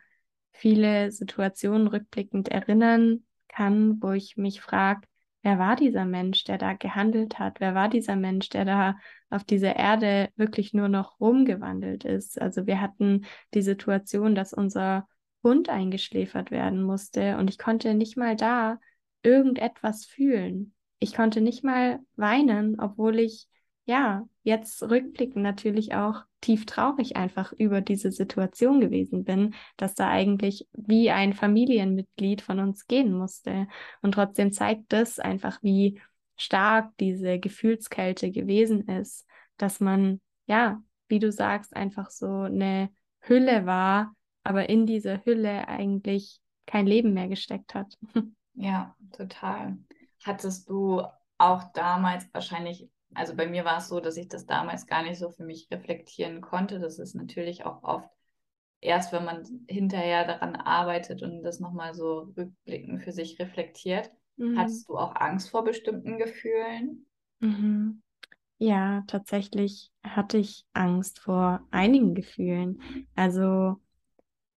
viele Situationen rückblickend erinnern kann, wo ich mich frage, wer war dieser Mensch, der da gehandelt hat? Wer war dieser Mensch, der da auf dieser Erde wirklich nur noch rumgewandelt ist? Also wir hatten die Situation, dass unser Hund eingeschläfert werden musste und ich konnte nicht mal da irgendetwas fühlen. Ich konnte nicht mal weinen, obwohl ich ja, jetzt rückblickend natürlich auch tief traurig einfach über diese Situation gewesen bin, dass da eigentlich wie ein Familienmitglied von uns gehen musste. Und trotzdem zeigt das einfach, wie stark diese Gefühlskälte gewesen ist, dass man, ja, wie du sagst, einfach so eine Hülle war, aber in dieser Hülle eigentlich kein Leben mehr gesteckt hat. Ja, total. Hattest du auch damals wahrscheinlich also bei mir war es so, dass ich das damals gar nicht so für mich reflektieren konnte. Das ist natürlich auch oft erst, wenn man hinterher daran arbeitet und das nochmal so rückblickend für sich reflektiert. Mhm. Hattest du auch Angst vor bestimmten Gefühlen? Mhm. Ja, tatsächlich hatte ich Angst vor einigen Gefühlen. Also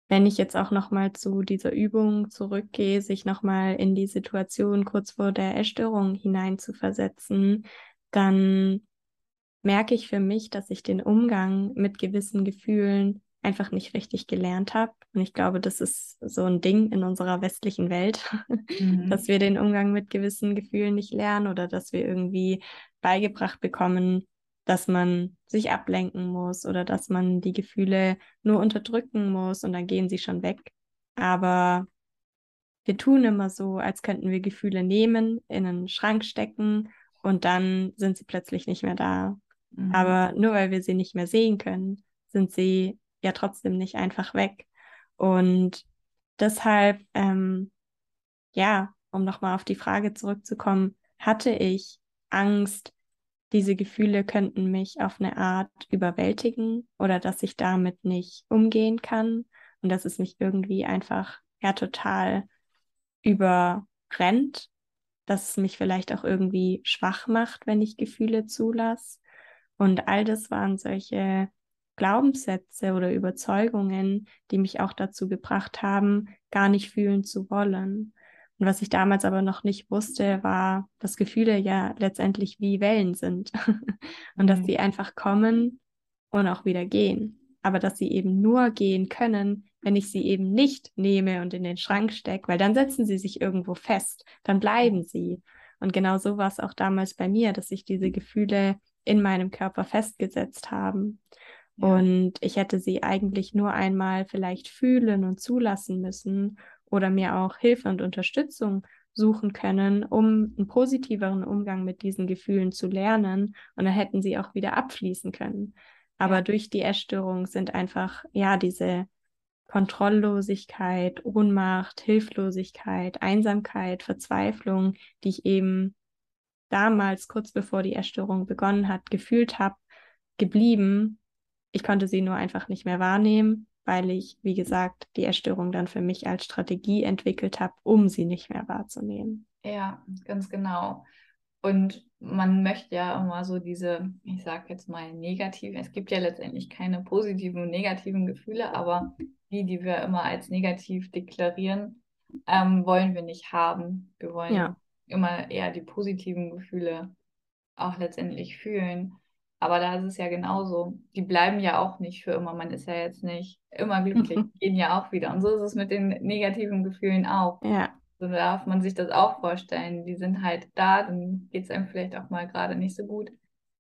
wenn ich jetzt auch nochmal zu dieser Übung zurückgehe, sich nochmal in die Situation kurz vor der Essstörung hineinzuversetzen, dann merke ich für mich, dass ich den Umgang mit gewissen Gefühlen einfach nicht richtig gelernt habe. Und ich glaube, das ist so ein Ding in unserer westlichen Welt, mhm. dass wir den Umgang mit gewissen Gefühlen nicht lernen oder dass wir irgendwie beigebracht bekommen, dass man sich ablenken muss oder dass man die Gefühle nur unterdrücken muss und dann gehen sie schon weg. Aber wir tun immer so, als könnten wir Gefühle nehmen, in einen Schrank stecken und dann sind sie plötzlich nicht mehr da. Mhm. Aber nur weil wir sie nicht mehr sehen können, sind sie ja trotzdem nicht einfach weg. Und deshalb, ähm, ja, um nochmal auf die Frage zurückzukommen, hatte ich Angst, diese Gefühle könnten mich auf eine Art überwältigen oder dass ich damit nicht umgehen kann und dass es mich irgendwie einfach ja total überrennt dass es mich vielleicht auch irgendwie schwach macht, wenn ich Gefühle zulasse. Und all das waren solche Glaubenssätze oder Überzeugungen, die mich auch dazu gebracht haben, gar nicht fühlen zu wollen. Und was ich damals aber noch nicht wusste, war, dass Gefühle ja letztendlich wie Wellen sind und mhm. dass sie einfach kommen und auch wieder gehen. Aber dass sie eben nur gehen können, wenn ich sie eben nicht nehme und in den Schrank stecke, weil dann setzen sie sich irgendwo fest, dann bleiben sie. Und genau so war es auch damals bei mir, dass sich diese Gefühle in meinem Körper festgesetzt haben. Ja. Und ich hätte sie eigentlich nur einmal vielleicht fühlen und zulassen müssen oder mir auch Hilfe und Unterstützung suchen können, um einen positiveren Umgang mit diesen Gefühlen zu lernen. Und dann hätten sie auch wieder abfließen können. Aber ja. durch die Essstörung sind einfach, ja, diese Kontrolllosigkeit, Ohnmacht, Hilflosigkeit, Einsamkeit, Verzweiflung, die ich eben damals, kurz bevor die Erstörung begonnen hat, gefühlt habe, geblieben. Ich konnte sie nur einfach nicht mehr wahrnehmen, weil ich, wie gesagt, die Erstörung dann für mich als Strategie entwickelt habe, um sie nicht mehr wahrzunehmen. Ja, ganz genau. Und man möchte ja immer so diese, ich sage jetzt mal negativen, es gibt ja letztendlich keine positiven und negativen Gefühle, aber die, die wir immer als negativ deklarieren, ähm, wollen wir nicht haben. Wir wollen ja. immer eher die positiven Gefühle auch letztendlich fühlen. Aber da ist es ja genauso. Die bleiben ja auch nicht für immer. Man ist ja jetzt nicht immer glücklich, die gehen ja auch wieder. Und so ist es mit den negativen Gefühlen auch. Ja. So darf man sich das auch vorstellen. Die sind halt da, dann geht es einem vielleicht auch mal gerade nicht so gut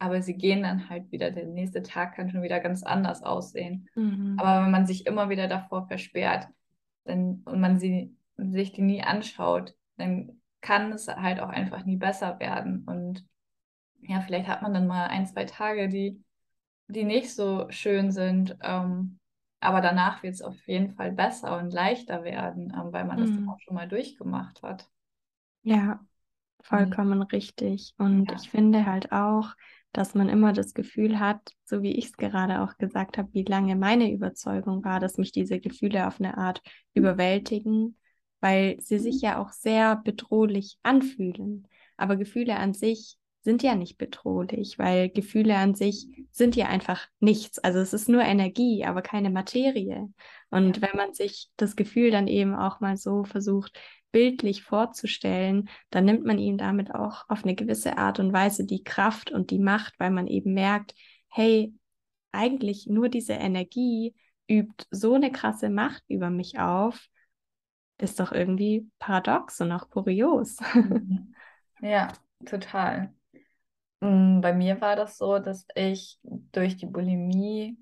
aber sie gehen dann halt wieder. Der nächste Tag kann schon wieder ganz anders aussehen. Mhm. Aber wenn man sich immer wieder davor versperrt dann, und man sie, sich die nie anschaut, dann kann es halt auch einfach nie besser werden. Und ja, vielleicht hat man dann mal ein, zwei Tage, die, die nicht so schön sind. Ähm, aber danach wird es auf jeden Fall besser und leichter werden, ähm, weil man mhm. das dann auch schon mal durchgemacht hat. Ja, vollkommen und, richtig. Und ja. ich finde halt auch, dass man immer das Gefühl hat, so wie ich es gerade auch gesagt habe, wie lange meine Überzeugung war, dass mich diese Gefühle auf eine Art überwältigen, weil sie sich ja auch sehr bedrohlich anfühlen. Aber Gefühle an sich sind ja nicht bedrohlich, weil Gefühle an sich sind ja einfach nichts. Also es ist nur Energie, aber keine Materie. Und ja. wenn man sich das Gefühl dann eben auch mal so versucht, bildlich vorzustellen, dann nimmt man ihm damit auch auf eine gewisse Art und Weise die Kraft und die Macht, weil man eben merkt, hey, eigentlich nur diese Energie übt so eine krasse Macht über mich auf, ist doch irgendwie paradox und auch kurios. Ja, total. Mm, bei mir war das so, dass ich durch die Bulimie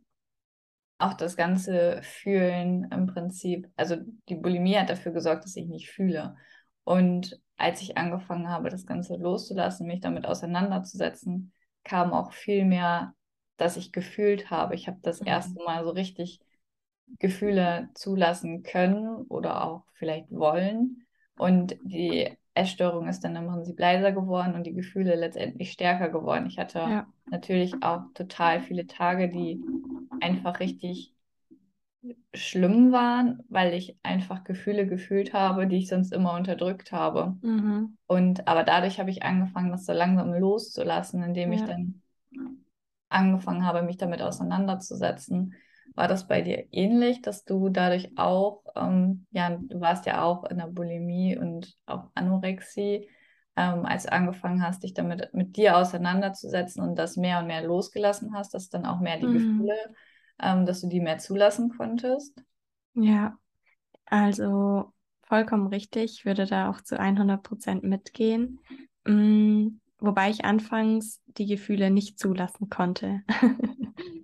auch das ganze Fühlen im Prinzip, also die Bulimie hat dafür gesorgt, dass ich nicht fühle. Und als ich angefangen habe, das Ganze loszulassen, mich damit auseinanderzusetzen, kam auch viel mehr, dass ich gefühlt habe. Ich habe das mhm. erste Mal so richtig Gefühle zulassen können oder auch vielleicht wollen. Und die Essstörung ist dann im Prinzip leiser geworden und die Gefühle letztendlich stärker geworden. Ich hatte ja. natürlich auch total viele Tage, die einfach richtig schlimm waren, weil ich einfach Gefühle gefühlt habe, die ich sonst immer unterdrückt habe. Mhm. Und aber dadurch habe ich angefangen, das so langsam loszulassen, indem ja. ich dann angefangen habe, mich damit auseinanderzusetzen. War das bei dir ähnlich, dass du dadurch auch, ähm, ja, du warst ja auch in der Bulimie und auch Anorexie, ähm, als du angefangen hast, dich damit mit dir auseinanderzusetzen und das mehr und mehr losgelassen hast, dass dann auch mehr die mhm. Gefühle ähm, dass du die mehr zulassen konntest? Ja, also vollkommen richtig. Ich würde da auch zu 100 Prozent mitgehen. Mhm. Wobei ich anfangs die Gefühle nicht zulassen konnte.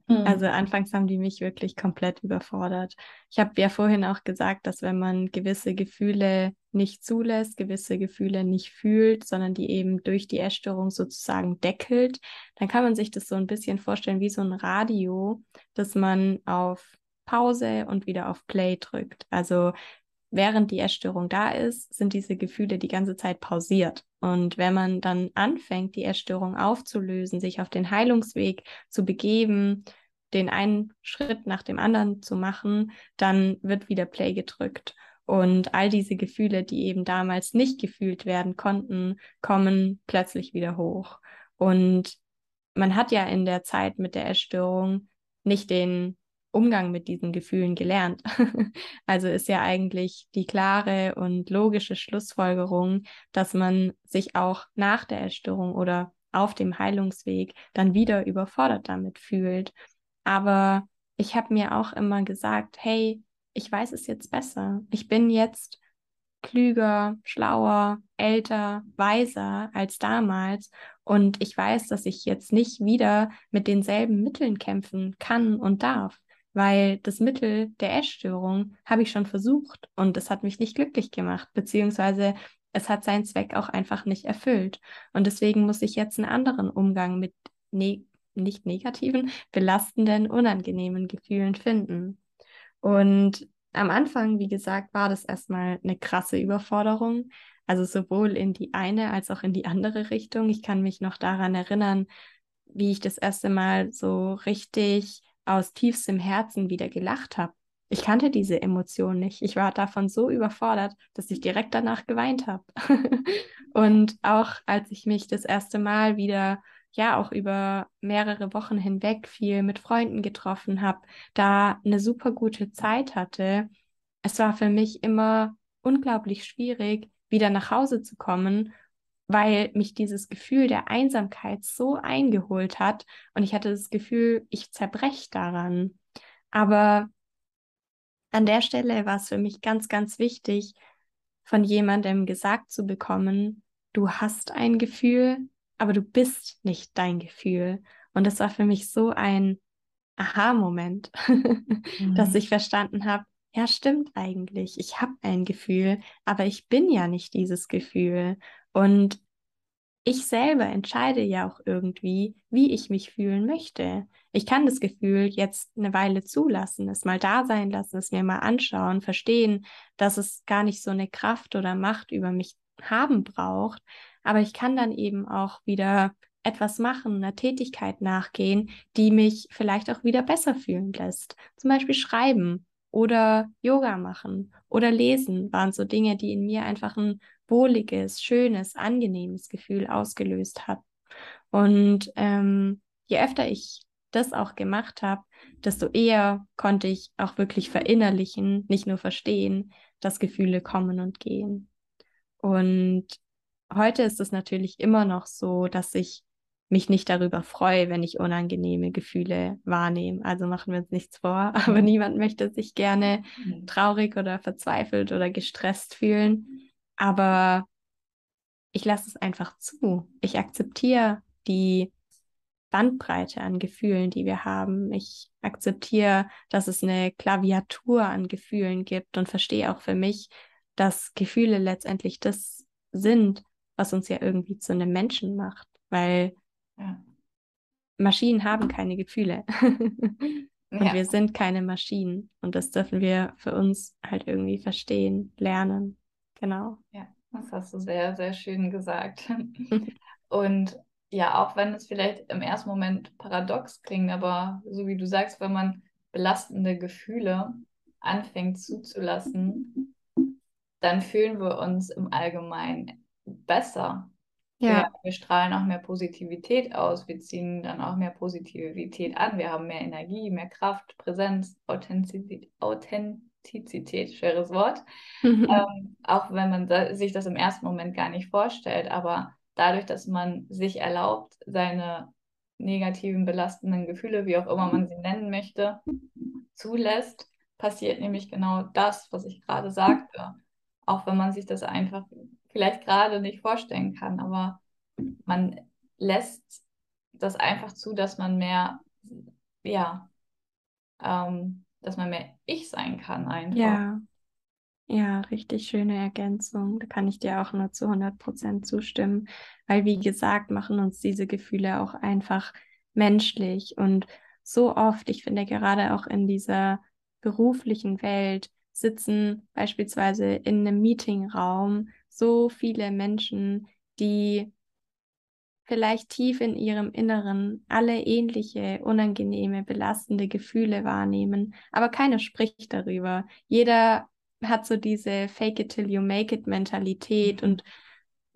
Mhm. Also anfangs haben die mich wirklich komplett überfordert. Ich habe ja vorhin auch gesagt, dass wenn man gewisse Gefühle nicht zulässt, gewisse Gefühle nicht fühlt, sondern die eben durch die Essstörung sozusagen deckelt, dann kann man sich das so ein bisschen vorstellen wie so ein Radio, das man auf Pause und wieder auf Play drückt. Also während die Essstörung da ist, sind diese Gefühle die ganze Zeit pausiert. Und wenn man dann anfängt, die Essstörung aufzulösen, sich auf den Heilungsweg zu begeben, den einen Schritt nach dem anderen zu machen, dann wird wieder Play gedrückt. Und all diese Gefühle, die eben damals nicht gefühlt werden konnten, kommen plötzlich wieder hoch. Und man hat ja in der Zeit mit der Essstörung nicht den Umgang mit diesen Gefühlen gelernt. also ist ja eigentlich die klare und logische Schlussfolgerung, dass man sich auch nach der Essstörung oder auf dem Heilungsweg dann wieder überfordert damit fühlt. Aber ich habe mir auch immer gesagt, hey, ich weiß es jetzt besser. Ich bin jetzt klüger, schlauer, älter, weiser als damals. Und ich weiß, dass ich jetzt nicht wieder mit denselben Mitteln kämpfen kann und darf weil das Mittel der Essstörung habe ich schon versucht und es hat mich nicht glücklich gemacht, beziehungsweise es hat seinen Zweck auch einfach nicht erfüllt. Und deswegen muss ich jetzt einen anderen Umgang mit ne nicht negativen, belastenden, unangenehmen Gefühlen finden. Und am Anfang, wie gesagt, war das erstmal eine krasse Überforderung. Also sowohl in die eine als auch in die andere Richtung. Ich kann mich noch daran erinnern, wie ich das erste Mal so richtig aus tiefstem Herzen wieder gelacht habe. Ich kannte diese Emotion nicht. Ich war davon so überfordert, dass ich direkt danach geweint habe. und auch als ich mich das erste Mal wieder, ja, auch über mehrere Wochen hinweg viel mit Freunden getroffen habe, da eine super gute Zeit hatte, es war für mich immer unglaublich schwierig, wieder nach Hause zu kommen weil mich dieses Gefühl der Einsamkeit so eingeholt hat und ich hatte das Gefühl, ich zerbreche daran. Aber an der Stelle war es für mich ganz, ganz wichtig, von jemandem gesagt zu bekommen, du hast ein Gefühl, aber du bist nicht dein Gefühl. Und das war für mich so ein Aha-Moment, mhm. dass ich verstanden habe, ja, stimmt eigentlich, ich habe ein Gefühl, aber ich bin ja nicht dieses Gefühl. Und ich selber entscheide ja auch irgendwie, wie ich mich fühlen möchte. Ich kann das Gefühl jetzt eine Weile zulassen, es mal da sein lassen, es mir mal anschauen, verstehen, dass es gar nicht so eine Kraft oder Macht über mich haben braucht. Aber ich kann dann eben auch wieder etwas machen, einer Tätigkeit nachgehen, die mich vielleicht auch wieder besser fühlen lässt. Zum Beispiel schreiben oder Yoga machen oder lesen waren so Dinge, die in mir einfach ein wohliges, schönes, angenehmes Gefühl ausgelöst hat. Und ähm, je öfter ich das auch gemacht habe, desto eher konnte ich auch wirklich verinnerlichen, nicht nur verstehen, dass Gefühle kommen und gehen. Und heute ist es natürlich immer noch so, dass ich mich nicht darüber freue, wenn ich unangenehme Gefühle wahrnehme. Also machen wir uns nichts vor, aber niemand möchte sich gerne traurig oder verzweifelt oder gestresst fühlen. Aber ich lasse es einfach zu. Ich akzeptiere die Bandbreite an Gefühlen, die wir haben. Ich akzeptiere, dass es eine Klaviatur an Gefühlen gibt und verstehe auch für mich, dass Gefühle letztendlich das sind, was uns ja irgendwie zu einem Menschen macht, weil ja. Maschinen haben keine Gefühle. und ja. wir sind keine Maschinen. Und das dürfen wir für uns halt irgendwie verstehen, lernen. Genau. Ja, das hast du sehr, sehr schön gesagt. und ja, auch wenn es vielleicht im ersten Moment paradox klingt, aber so wie du sagst, wenn man belastende Gefühle anfängt zuzulassen, dann fühlen wir uns im Allgemeinen besser. Ja. Wir, strahlen auch mehr Positivität aus, wir ziehen dann auch mehr Positivität an, wir haben mehr Energie, mehr Kraft, Präsenz, Authentizität, Authentizität schweres Wort. ähm, auch wenn man sich das im ersten Moment gar nicht vorstellt, aber dadurch, dass man sich erlaubt, seine negativen, belastenden Gefühle, wie auch immer man sie nennen möchte, zulässt, passiert nämlich genau das, was ich gerade sagte. Auch wenn man sich das einfach vielleicht gerade nicht vorstellen kann, aber man lässt das einfach zu, dass man mehr, ja, ähm, dass man mehr ich sein kann einfach. Ja, ja, richtig schöne Ergänzung. Da kann ich dir auch nur zu 100 Prozent zustimmen, weil wie gesagt, machen uns diese Gefühle auch einfach menschlich und so oft, ich finde gerade auch in dieser beruflichen Welt sitzen beispielsweise in einem Meetingraum so viele Menschen, die vielleicht tief in ihrem Inneren alle ähnliche, unangenehme, belastende Gefühle wahrnehmen, aber keiner spricht darüber. Jeder hat so diese Fake it till you make it Mentalität mhm. und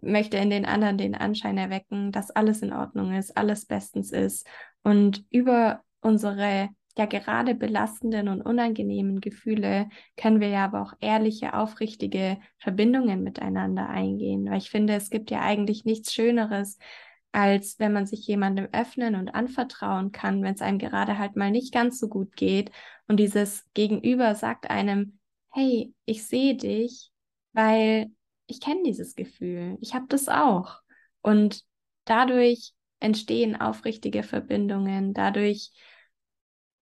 möchte in den anderen den Anschein erwecken, dass alles in Ordnung ist, alles bestens ist. Und über unsere ja gerade belastenden und unangenehmen Gefühle können wir ja aber auch ehrliche, aufrichtige Verbindungen miteinander eingehen. Weil ich finde, es gibt ja eigentlich nichts Schöneres, als wenn man sich jemandem öffnen und anvertrauen kann, wenn es einem gerade halt mal nicht ganz so gut geht. Und dieses Gegenüber sagt einem, hey, ich sehe dich, weil ich kenne dieses Gefühl, ich habe das auch. Und dadurch entstehen aufrichtige Verbindungen, dadurch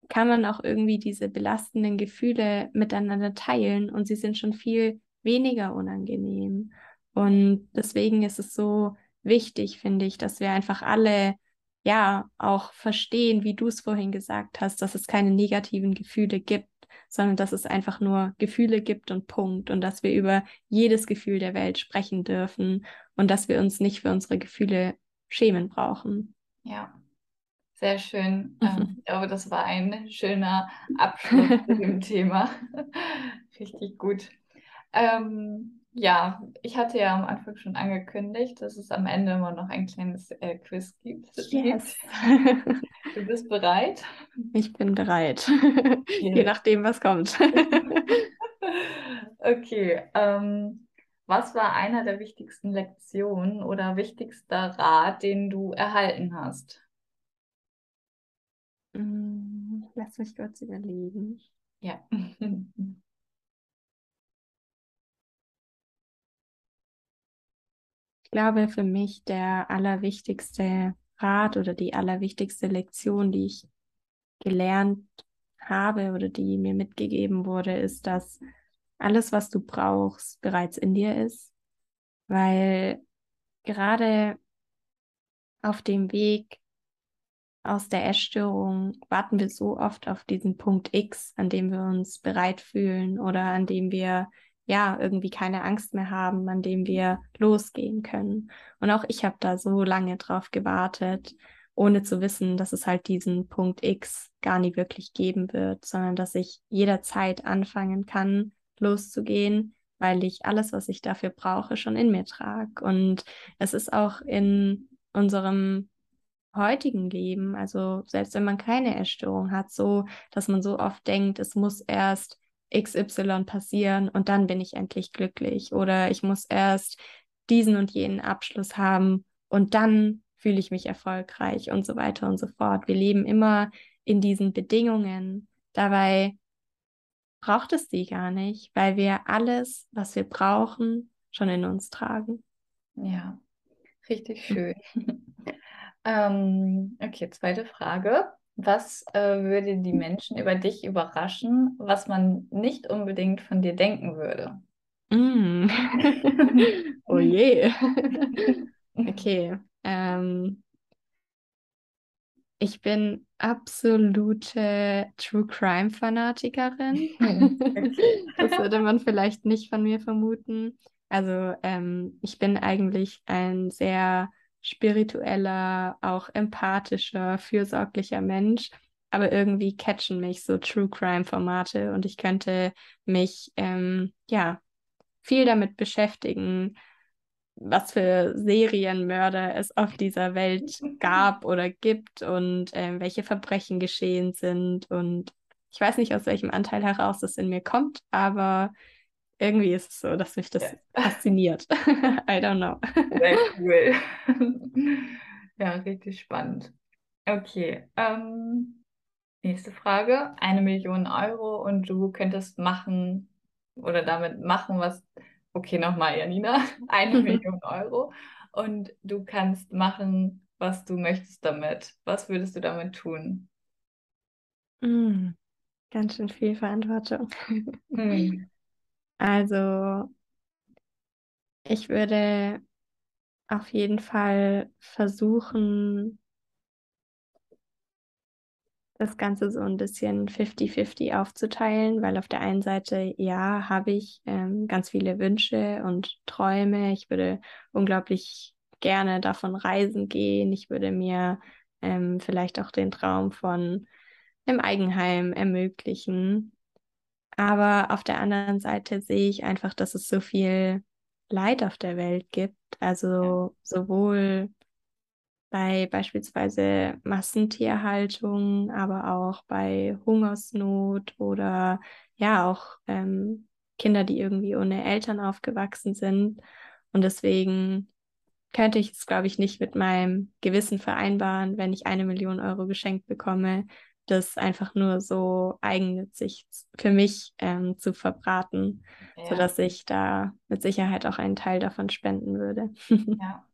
kann man auch irgendwie diese belastenden Gefühle miteinander teilen und sie sind schon viel weniger unangenehm. Und deswegen ist es so wichtig, finde ich, dass wir einfach alle ja auch verstehen, wie du es vorhin gesagt hast, dass es keine negativen Gefühle gibt, sondern dass es einfach nur Gefühle gibt und Punkt und dass wir über jedes Gefühl der Welt sprechen dürfen und dass wir uns nicht für unsere Gefühle schämen brauchen. Ja, sehr schön. Ähm, ich glaube, das war ein schöner Abschluss zu dem Thema. Richtig gut. Ähm, ja, ich hatte ja am Anfang schon angekündigt, dass es am Ende immer noch ein kleines äh, Quiz gibt. Yes. Du bist bereit? Ich bin bereit. Yes. Je nachdem, was kommt. okay. Ähm, was war einer der wichtigsten Lektionen oder wichtigster Rat, den du erhalten hast? Mm, lass mich kurz überlegen. Ja. glaube, für mich der allerwichtigste Rat oder die allerwichtigste Lektion, die ich gelernt habe oder die mir mitgegeben wurde, ist, dass alles, was du brauchst, bereits in dir ist, weil gerade auf dem Weg aus der Essstörung warten wir so oft auf diesen Punkt X, an dem wir uns bereit fühlen oder an dem wir ja, irgendwie keine Angst mehr haben, an dem wir losgehen können. Und auch ich habe da so lange drauf gewartet, ohne zu wissen, dass es halt diesen Punkt X gar nie wirklich geben wird, sondern dass ich jederzeit anfangen kann, loszugehen, weil ich alles, was ich dafür brauche, schon in mir trage. Und es ist auch in unserem heutigen Leben, also selbst wenn man keine Erstörung hat, so, dass man so oft denkt, es muss erst XY passieren und dann bin ich endlich glücklich oder ich muss erst diesen und jenen Abschluss haben und dann fühle ich mich erfolgreich und so weiter und so fort. Wir leben immer in diesen Bedingungen. Dabei braucht es die gar nicht, weil wir alles, was wir brauchen, schon in uns tragen. Ja, richtig schön. Ähm, okay, zweite Frage. Was äh, würde die Menschen über dich überraschen, was man nicht unbedingt von dir denken würde? Mm. oh je. okay. Ähm, ich bin absolute True Crime Fanatikerin. das würde man vielleicht nicht von mir vermuten. Also ähm, ich bin eigentlich ein sehr spiritueller, auch empathischer, fürsorglicher Mensch. Aber irgendwie catchen mich so True Crime-Formate und ich könnte mich ähm, ja viel damit beschäftigen, was für Serienmörder es auf dieser Welt gab oder gibt und äh, welche Verbrechen geschehen sind. Und ich weiß nicht, aus welchem Anteil heraus das in mir kommt, aber irgendwie ist es so, dass mich das ja. fasziniert. I don't know. Sehr cool. ja, richtig spannend. Okay. Ähm, nächste Frage. Eine Million Euro und du könntest machen oder damit machen, was. Okay, nochmal, Janina. Eine Million Euro. Und du kannst machen, was du möchtest damit. Was würdest du damit tun? Mm, ganz schön viel Verantwortung. Hm. Also ich würde auf jeden Fall versuchen, das Ganze so ein bisschen 50-50 aufzuteilen, weil auf der einen Seite, ja, habe ich ähm, ganz viele Wünsche und Träume. Ich würde unglaublich gerne davon reisen gehen. Ich würde mir ähm, vielleicht auch den Traum von einem Eigenheim ermöglichen. Aber auf der anderen Seite sehe ich einfach, dass es so viel Leid auf der Welt gibt. Also sowohl bei beispielsweise Massentierhaltung, aber auch bei Hungersnot oder ja auch ähm, Kinder, die irgendwie ohne Eltern aufgewachsen sind. Und deswegen könnte ich es, glaube ich, nicht mit meinem Gewissen vereinbaren, wenn ich eine Million Euro geschenkt bekomme, das einfach nur so eigennützig für mich ähm, zu verbraten, ja. sodass ich da mit Sicherheit auch einen Teil davon spenden würde. ja,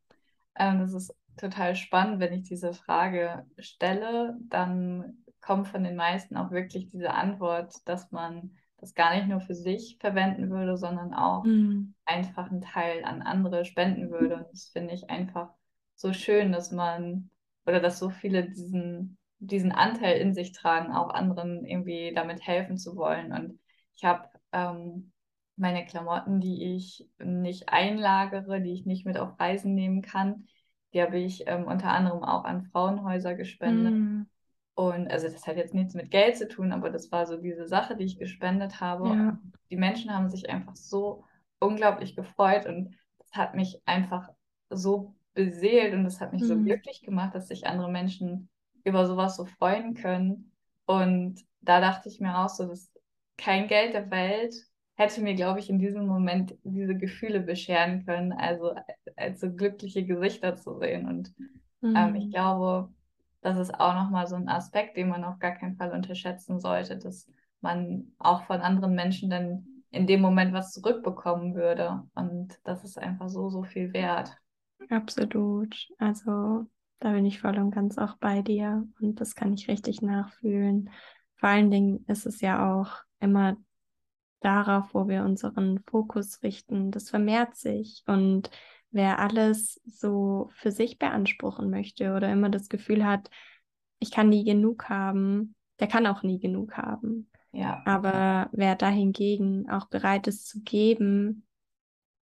ähm, das ist total spannend, wenn ich diese Frage stelle, dann kommt von den meisten auch wirklich diese Antwort, dass man das gar nicht nur für sich verwenden würde, sondern auch mhm. einfach einen Teil an andere spenden würde. Und das finde ich einfach so schön, dass man oder dass so viele diesen diesen Anteil in sich tragen, auch anderen irgendwie damit helfen zu wollen. Und ich habe ähm, meine Klamotten, die ich nicht einlagere, die ich nicht mit auf Reisen nehmen kann, die habe ich ähm, unter anderem auch an Frauenhäuser gespendet. Mm. Und also das hat jetzt nichts mit Geld zu tun, aber das war so diese Sache, die ich gespendet habe. Ja. die Menschen haben sich einfach so unglaublich gefreut und das hat mich einfach so beseelt und das hat mich mm. so glücklich gemacht, dass sich andere Menschen über sowas so freuen können. Und da dachte ich mir auch so, dass kein Geld der Welt hätte mir, glaube ich, in diesem Moment diese Gefühle bescheren können, also als so glückliche Gesichter zu sehen. Und mhm. ähm, ich mhm. glaube, das ist auch nochmal so ein Aspekt, den man auf gar keinen Fall unterschätzen sollte, dass man auch von anderen Menschen dann in dem Moment was zurückbekommen würde. Und das ist einfach so, so viel wert. Absolut. Also da bin ich voll und ganz auch bei dir und das kann ich richtig nachfühlen. Vor allen Dingen ist es ja auch immer darauf, wo wir unseren Fokus richten. Das vermehrt sich und wer alles so für sich beanspruchen möchte oder immer das Gefühl hat, ich kann nie genug haben, der kann auch nie genug haben. Ja. Aber wer dahingegen auch bereit ist zu geben,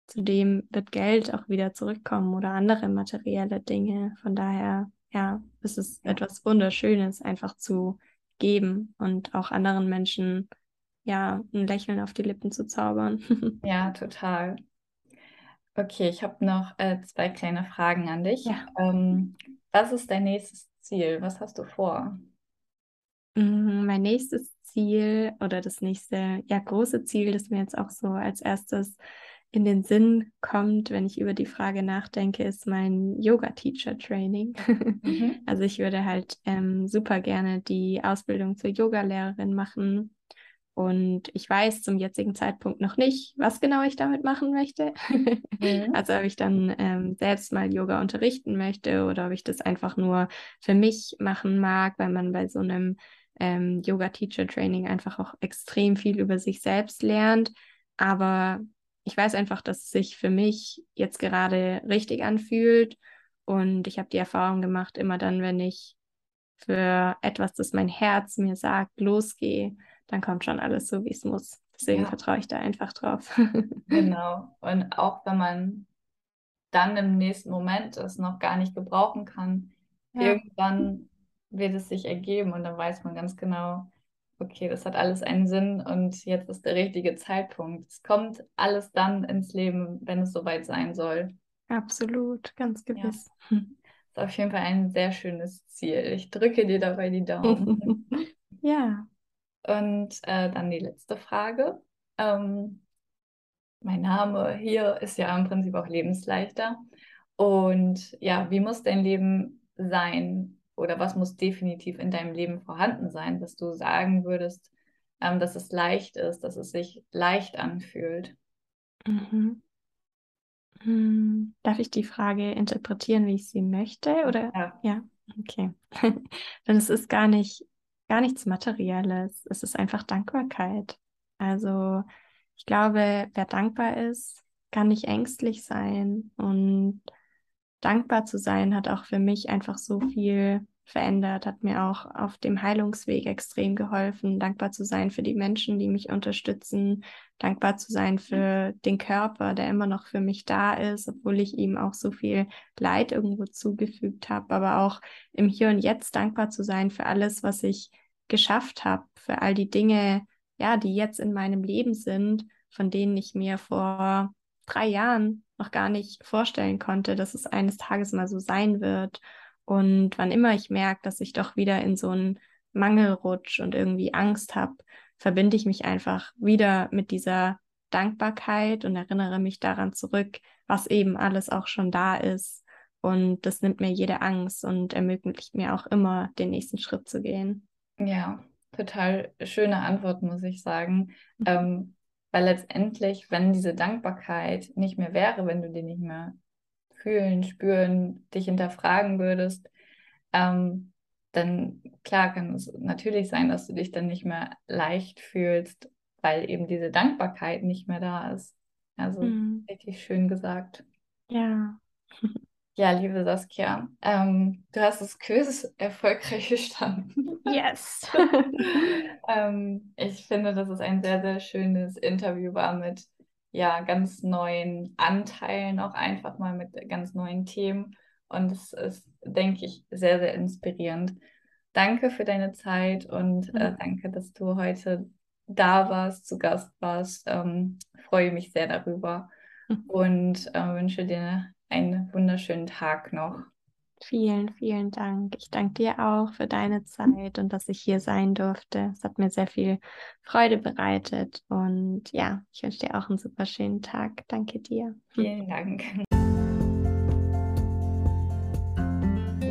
Zudem wird Geld auch wieder zurückkommen oder andere materielle Dinge. Von daher, ja, es ist etwas Wunderschönes, einfach zu geben und auch anderen Menschen, ja, ein Lächeln auf die Lippen zu zaubern. ja, total. Okay, ich habe noch äh, zwei kleine Fragen an dich. Ja. Ähm, was ist dein nächstes Ziel? Was hast du vor? Mm, mein nächstes Ziel oder das nächste, ja, große Ziel, das mir jetzt auch so als erstes in den Sinn kommt, wenn ich über die Frage nachdenke, ist mein Yoga-Teacher-Training. Mhm. Also ich würde halt ähm, super gerne die Ausbildung zur Yogalehrerin machen Und ich weiß zum jetzigen Zeitpunkt noch nicht, was genau ich damit machen möchte. Mhm. also ob ich dann ähm, selbst mal Yoga unterrichten möchte oder ob ich das einfach nur für mich machen mag, weil man bei so einem ähm, Yoga-Teacher-Training einfach auch extrem viel über sich selbst lernt. Aber ich weiß einfach, dass es sich für mich jetzt gerade richtig anfühlt. Und ich habe die Erfahrung gemacht, immer dann, wenn ich für etwas, das mein Herz mir sagt, losgehe, dann kommt schon alles so, wie es muss. Deswegen ja. vertraue ich da einfach drauf. genau. Und auch wenn man dann im nächsten Moment es noch gar nicht gebrauchen kann, ja. irgendwann wird es sich ergeben und dann weiß man ganz genau, okay, das hat alles einen Sinn und jetzt ist der richtige Zeitpunkt. Es kommt alles dann ins Leben, wenn es soweit sein soll. Absolut, ganz gewiss. Ja. Das ist auf jeden Fall ein sehr schönes Ziel. Ich drücke dir dabei die Daumen. ja. Und äh, dann die letzte Frage. Ähm, mein Name hier ist ja im Prinzip auch lebensleichter. Und ja, wie muss dein Leben sein oder was muss definitiv in deinem Leben vorhanden sein, dass du sagen würdest, ähm, dass es leicht ist, dass es sich leicht anfühlt? Mhm. Hm, darf ich die Frage interpretieren, wie ich sie möchte? Oder ja, ja? okay. Denn es ist gar nicht gar nichts Materielles. Es ist einfach Dankbarkeit. Also ich glaube, wer dankbar ist, kann nicht ängstlich sein. Und dankbar zu sein hat auch für mich einfach so viel verändert, hat mir auch auf dem Heilungsweg extrem geholfen, dankbar zu sein für die Menschen, die mich unterstützen, dankbar zu sein für den Körper, der immer noch für mich da ist, obwohl ich ihm auch so viel Leid irgendwo zugefügt habe, aber auch im Hier und Jetzt dankbar zu sein für alles, was ich geschafft habe, für all die Dinge, ja, die jetzt in meinem Leben sind, von denen ich mir vor drei Jahren noch gar nicht vorstellen konnte, dass es eines Tages mal so sein wird. Und wann immer ich merke, dass ich doch wieder in so einen Mangel rutsch und irgendwie Angst habe, verbinde ich mich einfach wieder mit dieser Dankbarkeit und erinnere mich daran zurück, was eben alles auch schon da ist. Und das nimmt mir jede Angst und ermöglicht mir auch immer, den nächsten Schritt zu gehen. Ja, total schöne Antwort, muss ich sagen. Mhm. Ähm, weil letztendlich, wenn diese Dankbarkeit nicht mehr wäre, wenn du die nicht mehr fühlen, spüren, dich hinterfragen würdest, ähm, dann klar kann es natürlich sein, dass du dich dann nicht mehr leicht fühlst, weil eben diese Dankbarkeit nicht mehr da ist. Also mhm. richtig schön gesagt. Ja. Ja, liebe Saskia, ähm, du hast das Quiz erfolgreich bestanden. Yes. ähm, ich finde, dass es ein sehr, sehr schönes Interview war mit ja, ganz neuen Anteilen, auch einfach mal mit ganz neuen Themen. Und es ist, denke ich, sehr, sehr inspirierend. Danke für deine Zeit und äh, danke, dass du heute da warst, zu Gast warst. Ähm, freue mich sehr darüber und äh, wünsche dir einen wunderschönen Tag noch. Vielen, vielen Dank. Ich danke dir auch für deine Zeit und dass ich hier sein durfte. Es hat mir sehr viel Freude bereitet. Und ja, ich wünsche dir auch einen super schönen Tag. Danke dir. Vielen Dank.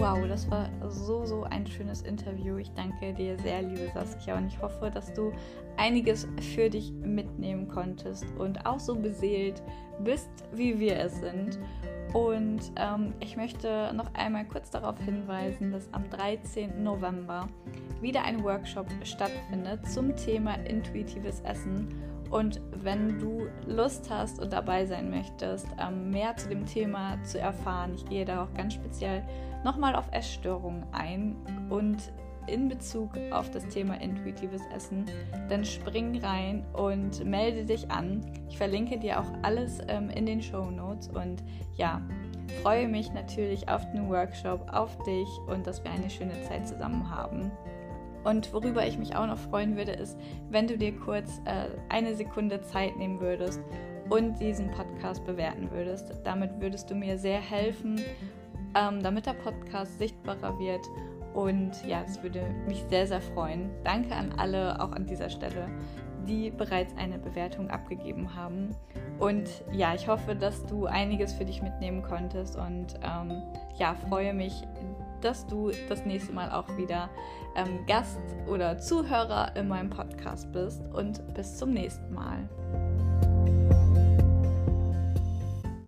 Wow, das war so, so ein schönes Interview. Ich danke dir sehr, liebe Saskia, und ich hoffe, dass du einiges für dich mitnehmen konntest und auch so beseelt bist, wie wir es sind. Und ähm, ich möchte noch einmal kurz darauf hinweisen, dass am 13. November wieder ein Workshop stattfindet zum Thema intuitives Essen. Und wenn du Lust hast und dabei sein möchtest, ähm, mehr zu dem Thema zu erfahren, ich gehe da auch ganz speziell nochmal auf Essstörungen ein und in Bezug auf das Thema intuitives Essen, dann spring rein und melde dich an. Ich verlinke dir auch alles ähm, in den Show Notes und ja, freue mich natürlich auf den Workshop, auf dich und dass wir eine schöne Zeit zusammen haben. Und worüber ich mich auch noch freuen würde, ist, wenn du dir kurz äh, eine Sekunde Zeit nehmen würdest und diesen Podcast bewerten würdest. Damit würdest du mir sehr helfen ähm, damit der Podcast sichtbarer wird. Und ja, das würde mich sehr, sehr freuen. Danke an alle, auch an dieser Stelle, die bereits eine Bewertung abgegeben haben. Und ja, ich hoffe, dass du einiges für dich mitnehmen konntest und ähm, ja, freue mich, dass du das nächste Mal auch wieder ähm, Gast oder Zuhörer in meinem Podcast bist und bis zum nächsten Mal.